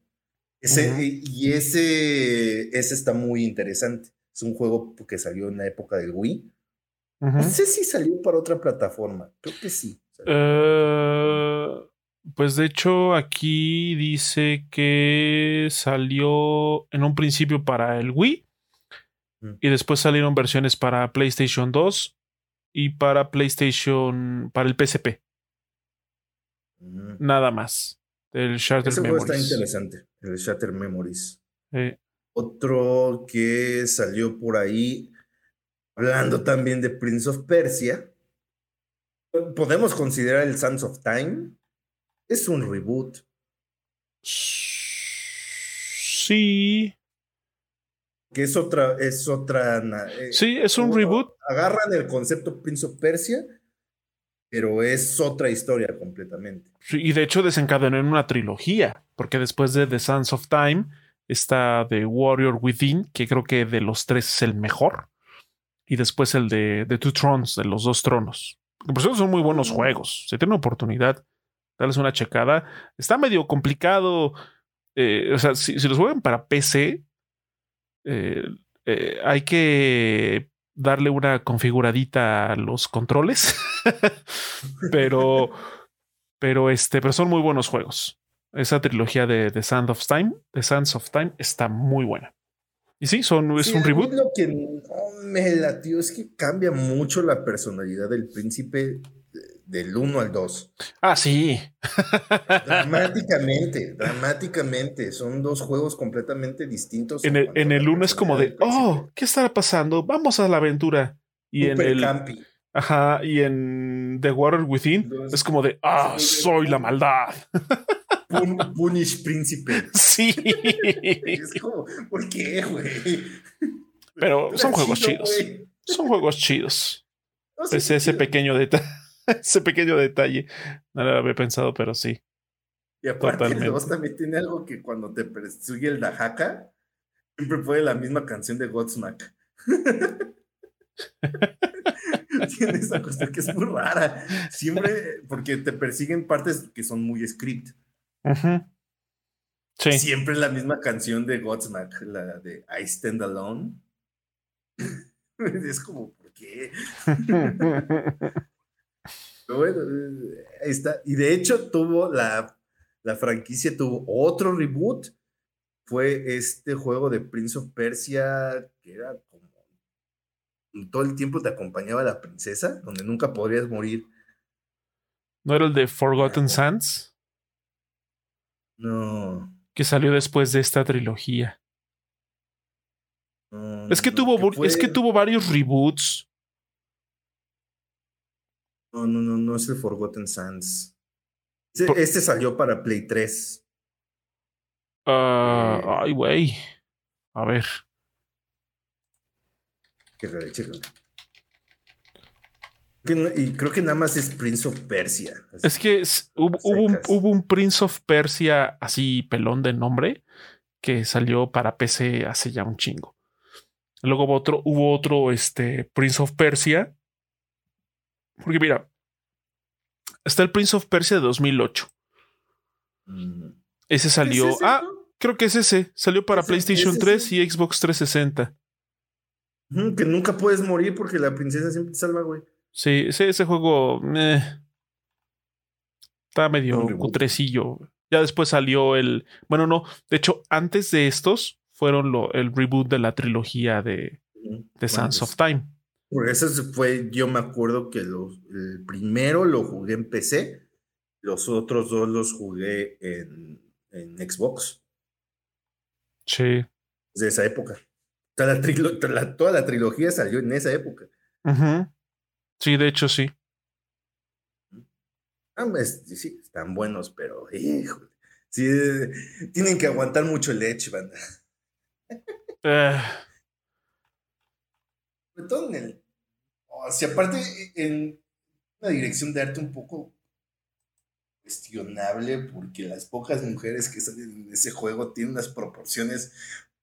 Ese, Y ese, ese está muy interesante. Es un juego que salió en la época del Wii. No sé si salió para otra plataforma. Creo que sí. Eh, pues de hecho, aquí dice que salió en un principio para el Wii. Y después salieron versiones para PlayStation 2 y para PlayStation. para el PSP. Nada más. El Shatter Ese Memories. está interesante, el Shatter Memories. Otro que salió por ahí, hablando también de Prince of Persia. ¿Podemos considerar el Sons of Time? Es un reboot. Sí. Que es otra, es otra. Eh, sí, es un reboot. Agarran el concepto Prince of Persia pero es otra historia completamente. y de hecho desencadenó en una trilogía, porque después de The Sands of Time está The Warrior Within, que creo que de los tres es el mejor, y después el de The Two Thrones, de los dos tronos. Por eso son muy buenos mm. juegos. Si tienen oportunidad, darles una checada. Está medio complicado. Eh, o sea, si, los juegan para PC, eh, eh, hay que darle una configuradita a los controles. pero, pero este, pero son muy buenos juegos. Esa trilogía de, The Sand of Time, The Sands of Time, está muy buena. Y sí, son, es un reboot. Lo que me latió es que cambia mucho la personalidad del príncipe del 1 al 2. Ah, sí. dramáticamente, dramáticamente. Son dos juegos completamente distintos. En el, en el 1 es como de, oh, ¿qué estará pasando? Vamos a la aventura. Y en el. Ajá, y en The Water Within es como de, ah, soy la maldad. Punish Príncipe. Sí. es como, ¿por qué, güey? Pero son juegos chidos. Son juegos chidos. ese pequeño detalle. ese pequeño detalle. No lo había pensado, pero sí. Y aparte, el 2 también tiene algo que cuando te persigue el Dajaka, siempre pone la misma canción de Godsmack. tiene esa cuestión que es muy rara. Siempre, porque te persiguen partes que son muy script. Sí. Siempre la misma canción de Godsmack, la de I Stand Alone. es como, ¿por qué? bueno, ahí está. Y de hecho tuvo la, la franquicia, tuvo otro reboot. Fue este juego de Prince of Persia, que era como todo el tiempo te acompañaba la princesa, donde nunca podrías morir. ¿No era el de Forgotten Sands? No. Que salió después de esta trilogía. es que tuvo es que tuvo varios reboots. No, no, no, no es el Forgotten Sands. Este, salió para Play 3. Ah, eh. ay, güey. A ver. Y creo que nada más es Prince of Persia. Es que hubo, un, hubo, un, Prince of Persia así pelón de nombre que salió para PC hace ya un chingo. Luego hubo otro, hubo otro este, Prince of Persia porque mira, está el Prince of Persia de 2008. Mm. Ese salió. ah, creo que es ese. Salió para PlayStation 3 y Xbox 360. Que nunca puedes morir porque la princesa siempre te salva, güey. Sí, ese, ese juego. Eh, está medio cutrecillo. Ya después salió el. Bueno, no. De hecho, antes de estos fueron lo, el reboot de la trilogía de, de Sands of Time. Por eso fue, yo me acuerdo que el primero lo jugué en PC, los otros dos los jugué en, Xbox. Sí. De esa época. Toda la, toda la trilogía salió en esa época. Sí, de hecho sí. Ah, pues, sí, están buenos, pero híjole. Sí, tienen que aguantar mucho el leche, banda. Eh. Sobre todo en el si aparte en una dirección de arte un poco cuestionable porque las pocas mujeres que salen en ese juego tienen unas proporciones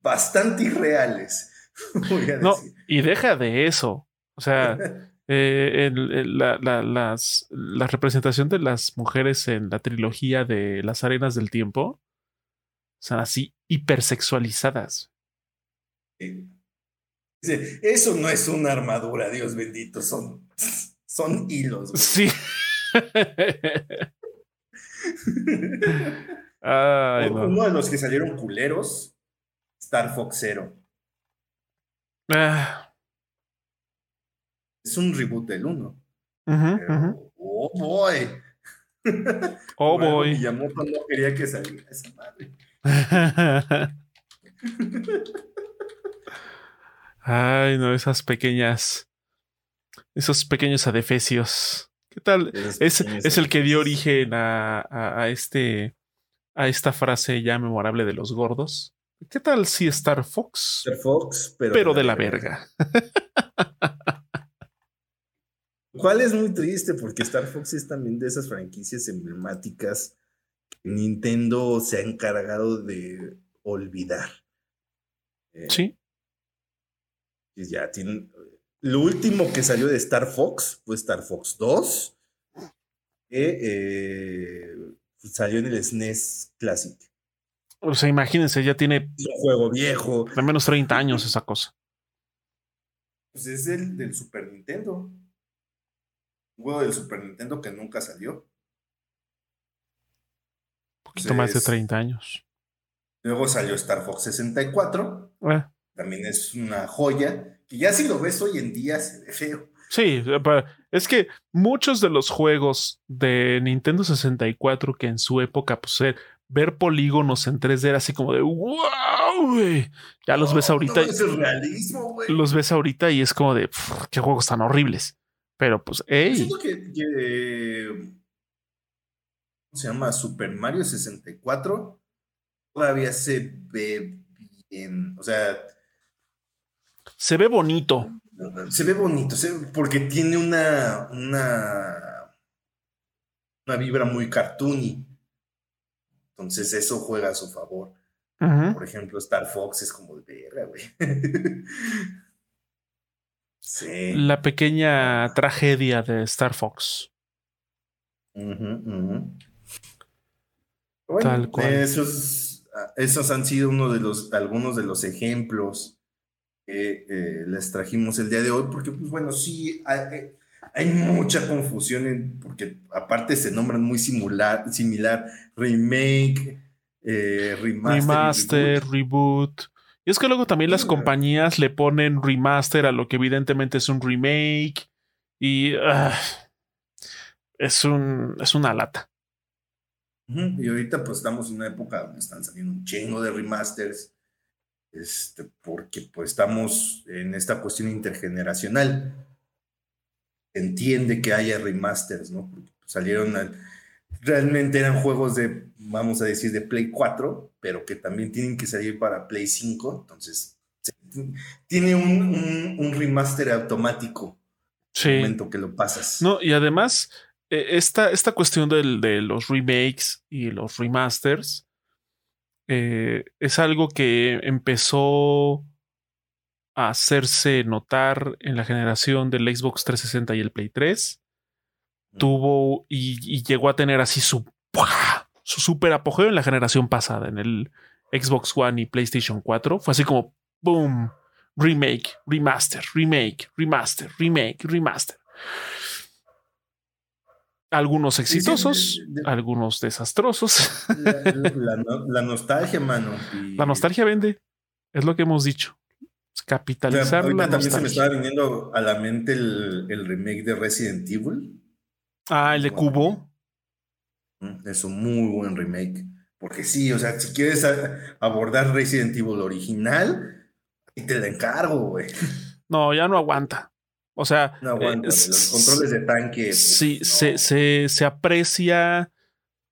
bastante irreales. no, y deja de eso. O sea, eh, la, las, la representación de las mujeres en la trilogía de las arenas del tiempo son así hipersexualizadas. Eso no es una armadura, Dios bendito, son, son hilos. Sí. Uno de los que salieron culeros, Star Fox Zero. Ah. Es un reboot del 1. Oh boy. Oh boy. Miyamoto no quería que saliera esa madre. Ay, no, esas pequeñas. Esos pequeños adefesios. ¿Qué tal? Es, es, el que dio origen a, a, este. a esta frase ya memorable de los gordos. ¿Qué tal si Star Fox? Star Fox, pero, pero de la verga. Cuál es muy triste porque Star Fox es también de esas franquicias emblemáticas que Nintendo se ha encargado de olvidar. Eh, sí. Ya tienen. Lo último que salió de Star Fox fue Star Fox 2. Que eh, salió en el SNES Classic. O sea, imagínense, ya tiene. un juego viejo. Al menos 30 años esa cosa. Pues es el del Super Nintendo. Juego del Super Nintendo que nunca salió. Un poquito más de 30 años. Luego salió Star Fox 64. Eh. También es una joya. Que ya si lo ves hoy en día se ve feo. Sí, es que muchos de los juegos de Nintendo 64 que en su época, pues eh, ver polígonos en 3D era así como de wow, Ya los ves ahorita. realismo, Los ves ahorita y es como de qué juegos tan horribles. Pero pues, hey. que, se llama? Super Mario 64. Todavía se ve bien. O sea. Se ve bonito. Se ve bonito, porque tiene una, una, una vibra muy cartoony. Entonces eso juega a su favor. Por ejemplo, Star Fox es como de verga, güey. La pequeña tragedia de Star Fox. Tal cual. Esos, esos, han sido uno de los, algunos de los ejemplos que eh, les trajimos el día de hoy, porque, pues bueno, sí, hay, hay mucha confusión, porque aparte se nombran muy similar, similar remake, eh, remaster, reboot. Y es que luego también las compañías le ponen remaster a lo que evidentemente es un remake. Y ah, es, un, es una lata. Y ahorita pues estamos en una época donde están saliendo un chingo de remasters. Este, porque pues estamos en esta cuestión intergeneracional. Entiende que haya remasters, ¿no? Porque salieron realmente eran juegos de, vamos a decir, de Play 4, pero que también tienen que salir para Play 5. Entonces, tiene un, remaster automático. Sí. el momento que lo pasas. No, y además, e, esta, esta cuestión de los remakes y los remasters eh, es algo que empezó a hacerse notar en la generación del Xbox 360 y el Play 3 tuvo y, llegó a tener así su, su super apogeo en la generación pasada, en el Xbox One y PlayStation 4. Fue así como, boom, remake, remaster, remake, remaster, remake, remaster. Algunos exitosos, algunos desastrosos. La, nostalgia, mano. La nostalgia vende, es lo que hemos dicho. Capitalizar la también se me estaba viniendo a la mente el, el remake de Resident Evil. Ah, el de Cubo. Es un muy buen remake. Porque sí, o sea, si quieres abordar Resident Evil original, te la encargo, güey. No, ya no aguanta. O sea, no aguanta. los controles de tanque. Pues, sí, se, se, aprecia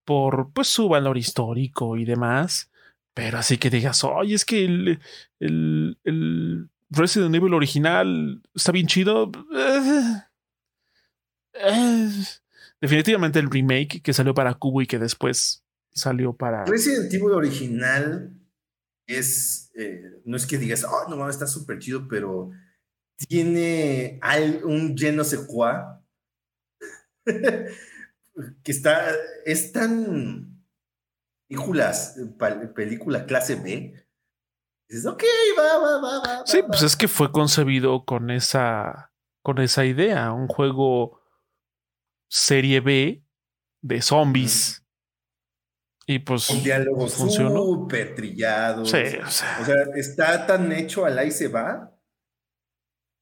por pues su valor histórico y demás. Pero así que digas, oye, es que el, el, el Resident Evil original está bien chido. Eh, definitivamente el remake que salió para Cubo y que después salió para. Resident Evil original es. Eh, no es que digas, oh, no mames, está súper chido, pero tiene un lleno secua que está. Es tan. Películas, película clase B. Dices, ok, va, va, va, va. Sí, pues es que fue concebido con esa. con esa idea. Un juego serie B de zombies. Y pues. Un diálogo súper trillado. Sí, o sea. está tan hecho al ahí se va.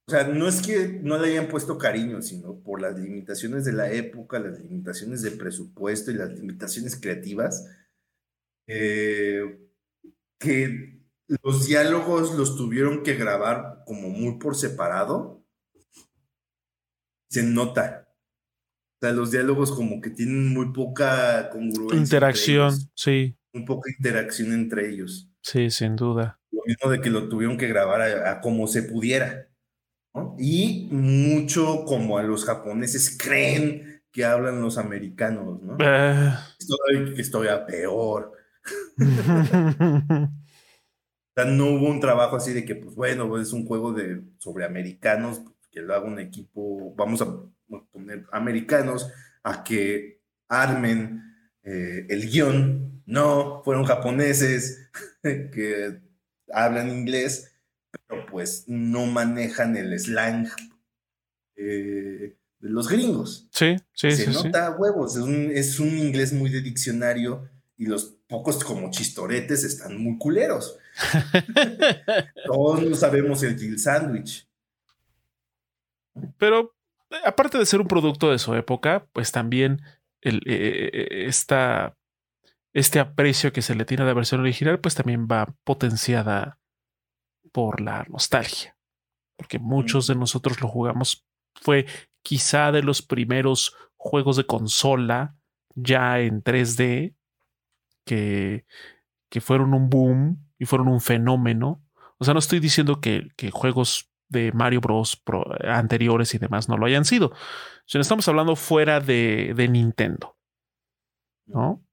O sea, no es que no le hayan puesto cariño, sino por las limitaciones de la época, las limitaciones de presupuesto y las limitaciones creativas, eh, que los diálogos los tuvieron que grabar como muy por separado. Se nota. O sea, los diálogos como que tienen muy poca congruencia. Interacción, sí. Un poca interacción entre ellos. Sí, sin duda. Lo mismo de que lo tuvieron que grabar a, como se pudiera. Y mucho como a los japoneses creen que hablan los americanos, ¿no? Eh. Estoy, a peor. o sea, no hubo un trabajo así de que, pues bueno, es un juego de, sobre americanos, que lo haga un equipo, vamos a poner americanos a que armen eh, el guion. No, fueron japoneses que hablan inglés, pero pues no manejan el slang eh, de los gringos. Sí, sí, Se nota huevos, es un, es un inglés muy de diccionario y los pocos como chistoretes están muy culeros. Todos no sabemos el Jill Sandwich. Pero aparte de ser un producto de su época, pues también el, eh, eh, este aprecio que se le tiene a la versión original, pues también va potenciada por la nostalgia. Porque muchos de nosotros lo jugamos, fue quizá de los primeros juegos de consola ya en 3D que, que fueron un boom y fueron un fenómeno. O sea, no estoy diciendo que, que juegos de Mario Bros. anteriores y demás no lo hayan sido. Si no estamos hablando fuera de, de Nintendo, ¿no?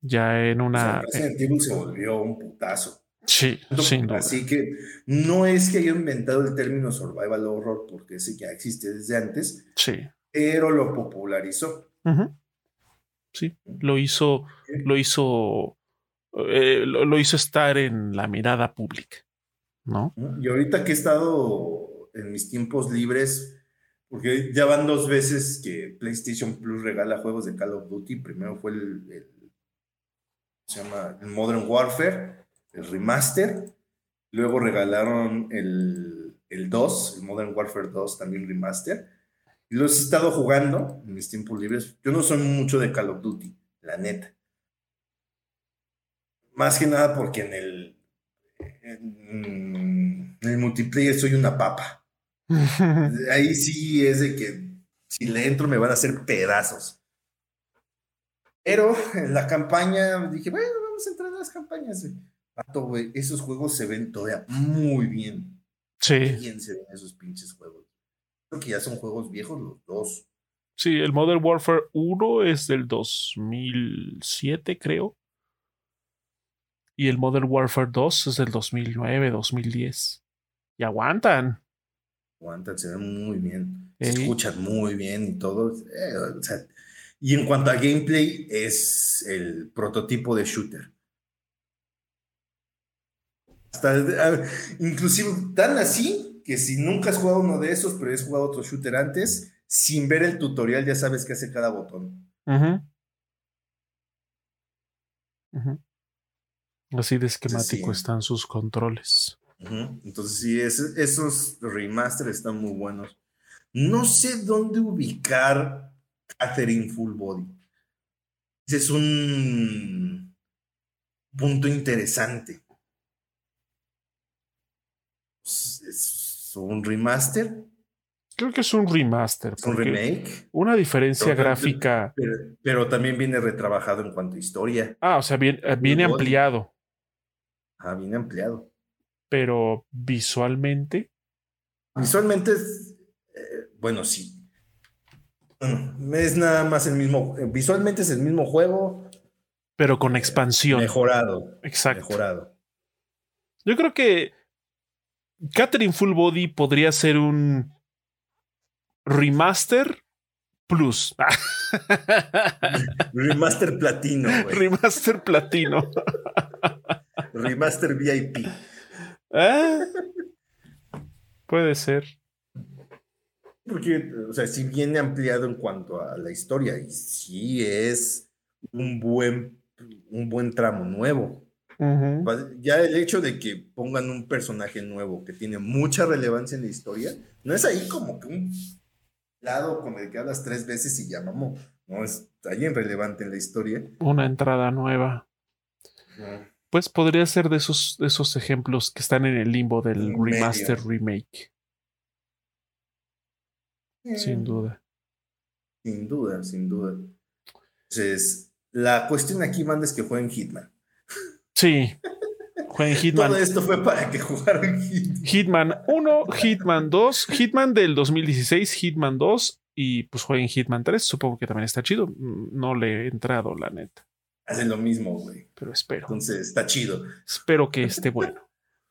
Ya en una. Resident Evil se volvió un putazo. Sí, sí. Así que no es que haya inventado el término survival horror, porque ese ya existe desde antes. Sí. Pero lo popularizó. Sí, lo hizo, lo hizo, eh, lo hizo estar en la mirada pública. ¿No? Y ahorita que he estado en mis tiempos libres, porque ya van dos veces que PlayStation Plus regala juegos de Call of Duty. Primero fue el, se llama Modern Warfare, el remaster. Luego regalaron el, el 2, el Modern Warfare 2, también remaster. Y los he estado jugando en mis tiempos libres. Yo no soy mucho de Call of Duty, la neta. Más que nada porque en el en, el multiplayer soy una papa. Ahí sí es de que si le entro me van a hacer pedazos. Pero en la campaña dije, bueno, vamos a entrar a las campañas. esos juegos se ven todavía muy bien. Sí. Bien se ven esos pinches juegos. Creo que ya son juegos viejos los dos. Sí, el Modern Warfare 1 es del 2007, creo y el Modern Warfare 2 es del 2009, 2010. Y aguantan. Aguantan, se ven muy bien. Se escuchan muy bien y todo. Eh, y en cuanto a gameplay, es el prototipo de shooter. Hasta, inclusive tan así que si nunca has jugado uno de esos, pero has jugado otro shooter antes, sin ver el tutorial ya sabes qué hace cada botón. Ajá. Ajá. Así de esquemático están sus controles. Entonces, sí, esos remaster están muy buenos. No sé dónde ubicar Catherine Full Body. Ese es un punto interesante. ¿Es un remaster? Creo que es un remaster. un remake? Una diferencia gráfica. Pero, también viene retrabajado en cuanto a historia. Ah, o sea, eh, viene ampliado. Ah, bien ampliado. Pero visualmente. Visualmente es. Eh, bueno, sí. es nada más el mismo, visualmente es el mismo juego. Pero con expansión. Mejorado. Exacto. Mejorado. Yo creo que Catherine Full Body podría ser un remaster plus. remaster platino. Remaster platino. remaster VIP. ¿Eh? Puede ser. Porque, o sea, si viene ampliado en cuanto a la historia y sí es un buen, un buen tramo nuevo. Ya el hecho de que pongan un personaje nuevo que tiene mucha relevancia en la historia, no es ahí como que un lado con el que hablas tres veces y ya mamó. No, es alguien relevante en la historia. Una entrada nueva. Pues podría ser de esos, de esos ejemplos que están en el limbo del remaster remake. Sin eh. duda. Sin duda, sin duda. Entonces, la cuestión aquí, manda es que jueguen Hitman. Sí. Jueguen Hitman. Todo esto fue para que jugaran Hitman. Hitman 1, Hitman 2, Hitman del 2016, Hitman 2 y pues jueguen Hitman 3. Supongo que también está chido. No le he entrado, la neta. Hacen lo mismo, güey. Pero espero. Entonces, está chido. Espero que esté bueno.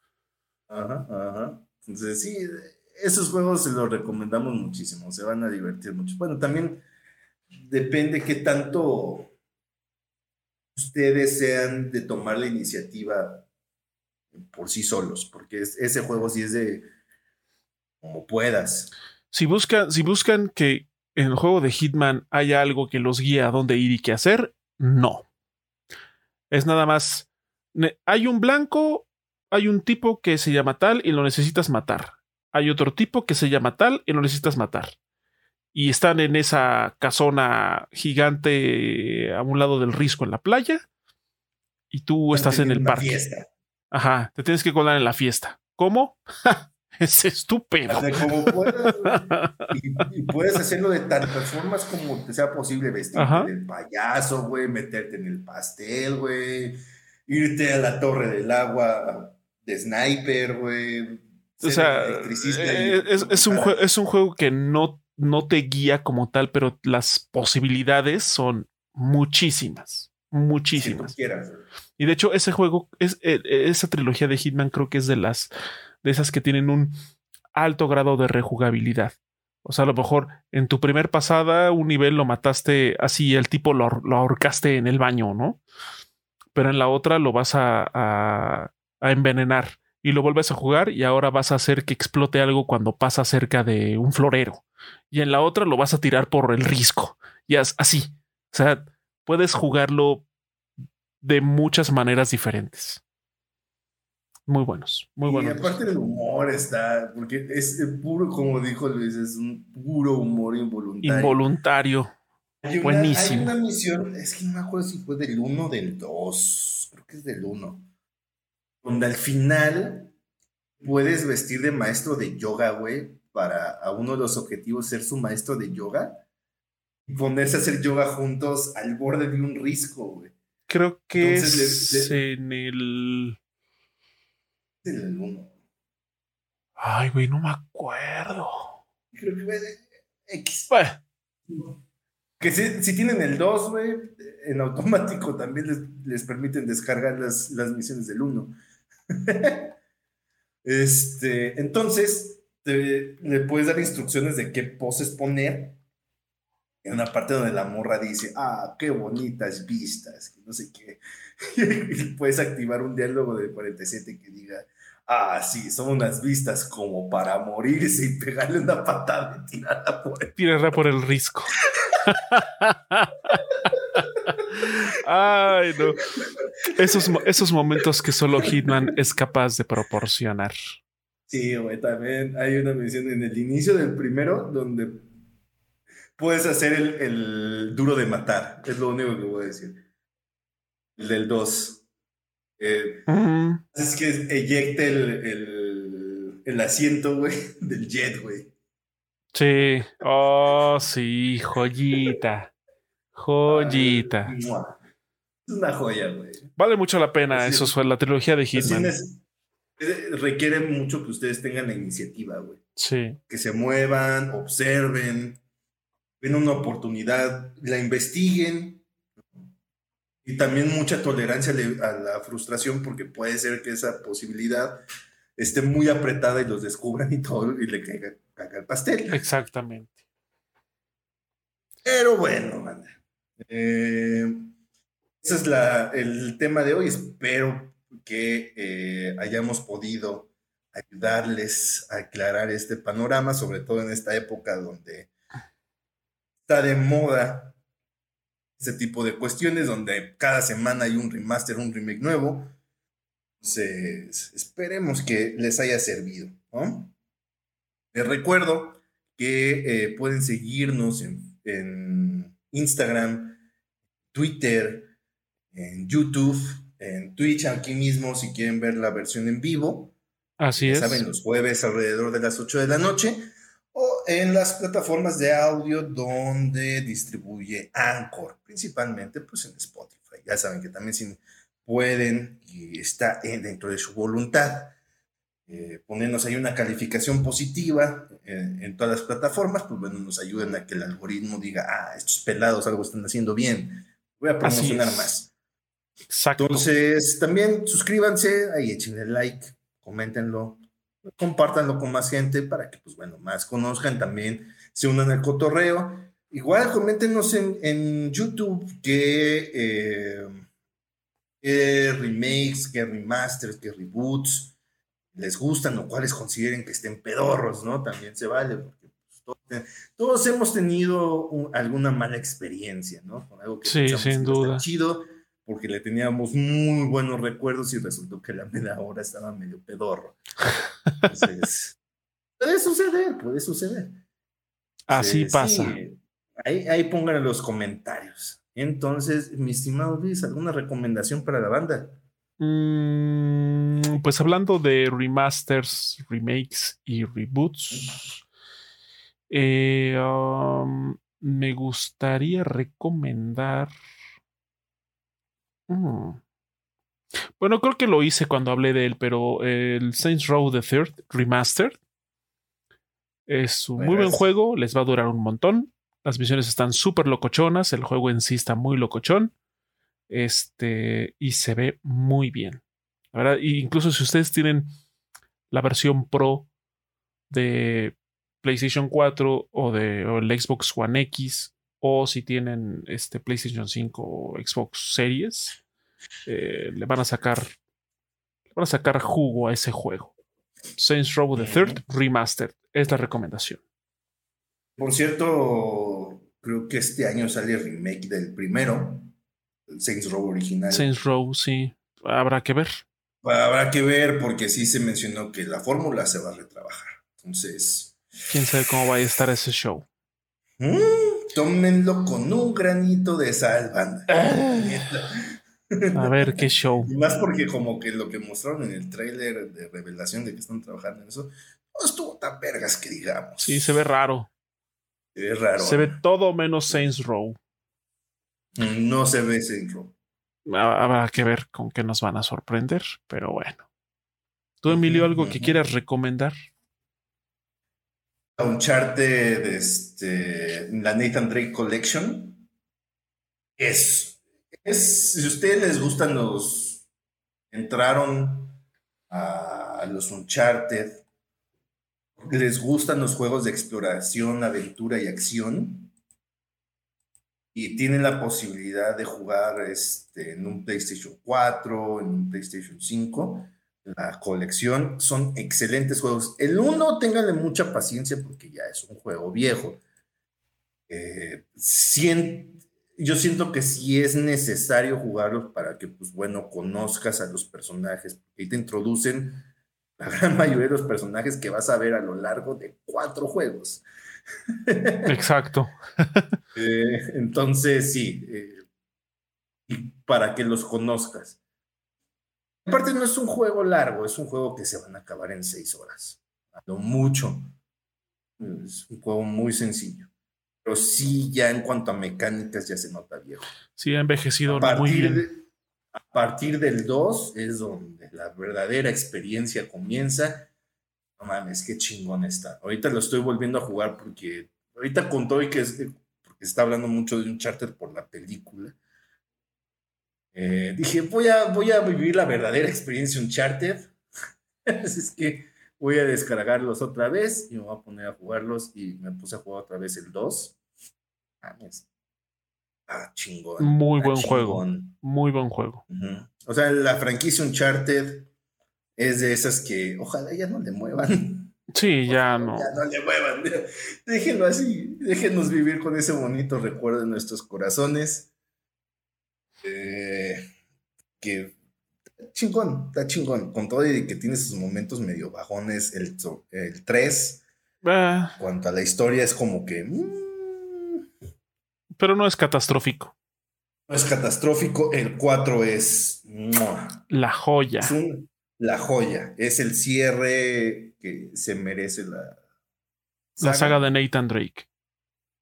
ajá, ajá. Entonces, sí, esos juegos se los recomendamos muchísimo, se van a divertir mucho. Bueno, también depende qué tanto ustedes sean de tomar la iniciativa por sí solos, porque ese juego sí es de como puedas. Si buscan, si buscan que en el juego de Hitman haya algo que los guíe a dónde ir y qué hacer, no. Es nada más, hay un blanco, hay un tipo que se llama tal y lo necesitas matar hay otro tipo que se llama tal y no necesitas matar. Y están en esa casona gigante a un lado del risco en la playa. Y tú estás en el parque. Fiesta. Ajá, te tienes que colar en la fiesta. ¿Cómo? es estúpido. como puedas, y, puedes hacerlo de tantas formas como te sea posible. Vestirte del payaso, güey, meterte en el pastel, güey, irte a la torre del agua de sniper, güey o sea, eh, es, un es un juego que no, no te guía como tal, pero las posibilidades son muchísimas, muchísimas. y de hecho, ese juego, es, eh, esa trilogía de Hitman creo que es de las de esas que tienen un alto grado de rejugabilidad. O sea, a lo mejor en tu primer pasada un nivel lo mataste así, el tipo lo, ahorcaste en el baño, ¿no? Pero en la otra lo vas a, a envenenar y lo vuelves a jugar y ahora vas a hacer que explote algo cuando pasa cerca de un florero. Y en la otra lo vas a tirar por el risco. Y así. O sea, puedes jugarlo de muchas maneras diferentes. Muy buenos, muy buenos. Y aparte del humor está, porque es puro, como dijo Luis, es un puro humor involuntario. Involuntario. Buenísimo. Hay una misión, es que no me acuerdo si fue del 1 o del 2, creo que es del 1 donde al final puedes vestir de maestro de yoga, güey, para a uno de los objetivos ser su maestro de yoga y ponerse a hacer yoga juntos al borde de un risco, güey. Creo que es en el... En el 1. Ay, güey, no me acuerdo. Creo que fue de X. Bueno. Que si, tienen el 2, güey, en automático también les, les permiten descargar las, las misiones del 1. este, entonces, le puedes dar instrucciones de qué poses poner. En una parte donde la morra dice, ah, qué bonitas vistas, que no sé qué. Y puedes activar un diálogo del 47 que diga, ah, sí, son unas vistas como para morirse y pegarle una patada y tirarla por el... Tirarla por el risco. Ay, no. Esos, esos momentos que solo Hitman es capaz de proporcionar. Sí, güey, también hay una misión en el inicio del primero donde puedes hacer el, duro de matar. Es lo único que voy a decir. El del 2. Eh, es que eyecte el, el asiento, güey, del jet, güey. Sí. Oh, sí, joyita. Joyita. Es una joya, güey. Vale mucho la pena, eso fue la trilogía de Hitman. requiere mucho que ustedes tengan la iniciativa, güey. Sí. Que se muevan, observen. ven una oportunidad, la investiguen. Y también mucha tolerancia a la frustración porque puede ser que esa posibilidad esté muy apretada y los descubran y todo y le caiga, el pastel. Exactamente. Pero bueno, eh, ese es la, el tema de hoy. Espero que eh, hayamos podido ayudarles a aclarar este panorama, sobre todo en esta época donde está de moda ese tipo de cuestiones, donde cada semana hay un remaster, un remake nuevo. Entonces, esperemos que les haya servido. Les recuerdo que eh, pueden seguirnos en, Instagram, Twitter, en YouTube, en Twitch, aquí mismo, si quieren ver la versión en vivo. Así es. Saben, los jueves alrededor de las 8 de la noche. O en las plataformas de audio donde distribuye Anchor, principalmente pues en Spotify. Ya saben que también si pueden y está dentro de su voluntad eh, ponernos ahí una calificación positiva en, todas las plataformas, pues bueno, nos ayuden a que el algoritmo diga, ah, estos pelados algo están haciendo bien, voy a promocionar más. Exacto. Entonces, también suscríbanse, ahí échenle like, coméntenlo, compártanlo con más gente para que, pues bueno, más conozcan también, se unan al cotorreo. Igual coméntenos en, YouTube que... Eh, qué remakes, qué remasters, qué reboots les gustan o cuáles consideren que estén pedorros, ¿no? También se vale, porque pues, todos, hemos tenido alguna mala experiencia, ¿no? Con algo que sí, sin duda. chido, porque le teníamos muy buenos recuerdos y resultó que la media hora estaba medio pedorro. Entonces, puede suceder, puede suceder. Así pasa. ahí, ahí pongan en los comentarios. Entonces, mi estimado Luis, ¿alguna recomendación para la banda? Mm, pues hablando de remasters, remakes y reboots, eh, um, me gustaría recomendar. Mm, bueno, creo que lo hice cuando hablé de él, pero el Saints Row the Third Remastered es un muy buen juego, les va a durar un montón. Las misiones están súper locochonas, el juego en sí está muy locochón. Este, y se ve muy bien. La verdad, incluso si ustedes tienen la versión Pro de PlayStation 4 o de el Xbox One X, o si tienen este PlayStation 5 o Xbox Series, eh, le van a sacar le van a sacar jugo a ese juego. Saints Row the Third Remastered es la recomendación. Por cierto, creo que este año sale el remake del primero, el Saints Row original. Saints Row, sí. Habrá que ver. Habrá que ver porque sí se mencionó que la fórmula se va a retrabajar. Entonces. Quién sabe cómo va a estar ese show. Mm, tómenlo con un granito de sal, banda. a ver qué show. más porque como que lo que mostraron en el tráiler de revelación de que están trabajando en eso, no estuvo tan vergas que digamos. Sí, se ve raro. Se ve raro. Se ve todo menos Saints Row. No se ve Saints Row. Habrá que ver con qué nos van a sorprender, pero bueno. ¿Tú, Emilio, algo que quieras recomendar? Uncharted, este, la Nathan Drake Collection. Es, es, si a ustedes les gustan los, entraron a los Uncharted, les gustan los juegos de exploración, aventura y acción y tienen la posibilidad de jugar este, en un PlayStation 4, en un PlayStation 5, la colección son excelentes juegos. El 1, ténganle mucha paciencia porque ya es un juego viejo. Eh, yo siento que sí es necesario jugarlos para que, pues bueno, conozcas a los personajes, ahí te introducen la gran mayoría de los personajes que vas a ver a lo largo de cuatro juegos. Exacto. Eh, entonces, sí, eh, y para que los conozcas. Aparte, no es un juego largo, es un juego que se van a acabar en seis horas. A lo mucho. Es un juego muy sencillo. Pero sí, ya en cuanto a mecánicas, ya se nota viejo. Sí, ha envejecido muy bien. A partir del 2 es donde la verdadera experiencia comienza. No mames, qué chingón está. Ahorita lo estoy volviendo a jugar porque ahorita con todo y que está hablando mucho de un charter por la película. Eh, dije, voy a, voy a vivir la verdadera experiencia Uncharted. Así es que voy a descargarlos otra vez y me voy a poner a jugarlos. Y me puse a jugar otra vez el 2. Ah, chingón. Muy buen juego. Muy buen juego. O sea, la franquicia Uncharted es de esas que ojalá ya no le muevan. Sí, ya no. Ya no le muevan. Déjenlo así. Déjenos vivir con ese bonito recuerdo en nuestros corazones. Eh, que chingón, está chingón. Con todo y que tiene sus momentos medio bajones. El, el 3. Ah. Cuanto a la historia, es como que. Mm. Pero no es catastrófico. No es catastrófico. El 4 es. La joya. Es la joya. Es el cierre que se merece la. La saga de Nathan Drake.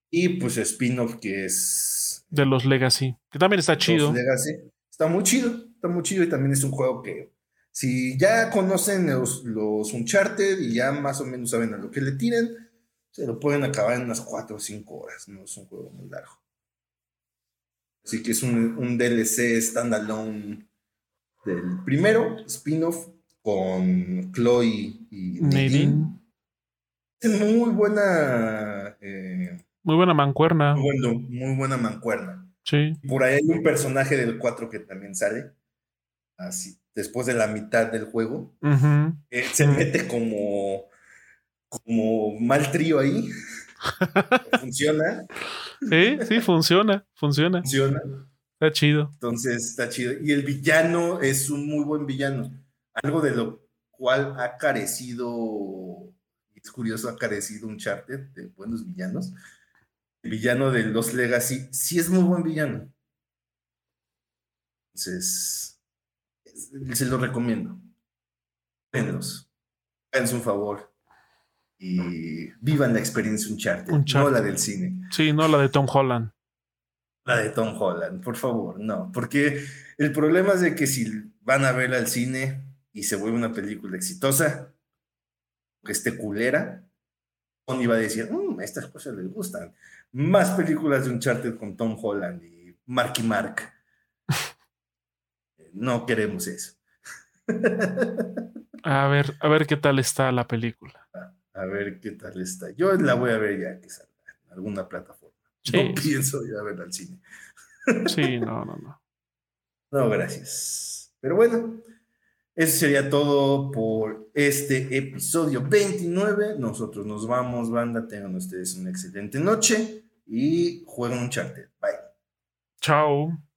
Y pues spin-off que es. De los Legacy. Que también está chido. Legacy. Está muy chido. Está muy chido y también es un juego que. Si ya conocen los, los Uncharted y ya más o menos saben a lo que le tienen, se lo pueden acabar en unas 4 o 5 horas. No es un juego muy largo. Así que es un, un DLC standalone del primero, spin-off con Chloe y Nadine. Es muy buena. Eh, muy buena mancuerna. Muy, buena mancuerna. Sí. Por ahí hay un personaje del 4 que también sale. Así, después de la mitad del juego. Eh, se mete como. como mal trío ahí. funciona. Sí, sí, funciona. Funciona. Funciona. Está chido. Entonces, está chido. Y el villano es un muy buen villano. Algo de lo cual ha carecido, es curioso, ha carecido un charter de buenos villanos. El villano de los Legacy sí es muy buen villano. Entonces, se lo recomiendo. Véanlos. Háganse un favor. Y vivan la experiencia un charter, no la del cine. Sí, no la de Tom Holland. La de Tom Holland, por favor, no. Porque el problema es de que si van a verla al cine, y se vuelve una película exitosa, que esté culera, Tony va a decir, mmm, estas cosas les gustan. Más películas de Uncharted con Tom Holland y Marky Mark. no queremos eso. a ver, a ver qué tal está la película. A, ver qué tal está. Yo la voy a ver ya que salga en alguna plataforma. no pienso ir a verla al cine. sí, no, no, no. No, gracias. Pero bueno, eso sería todo por este episodio 29. Nosotros nos vamos, banda. Tengan ustedes una excelente noche y jueguen un charter. Bye. Chao.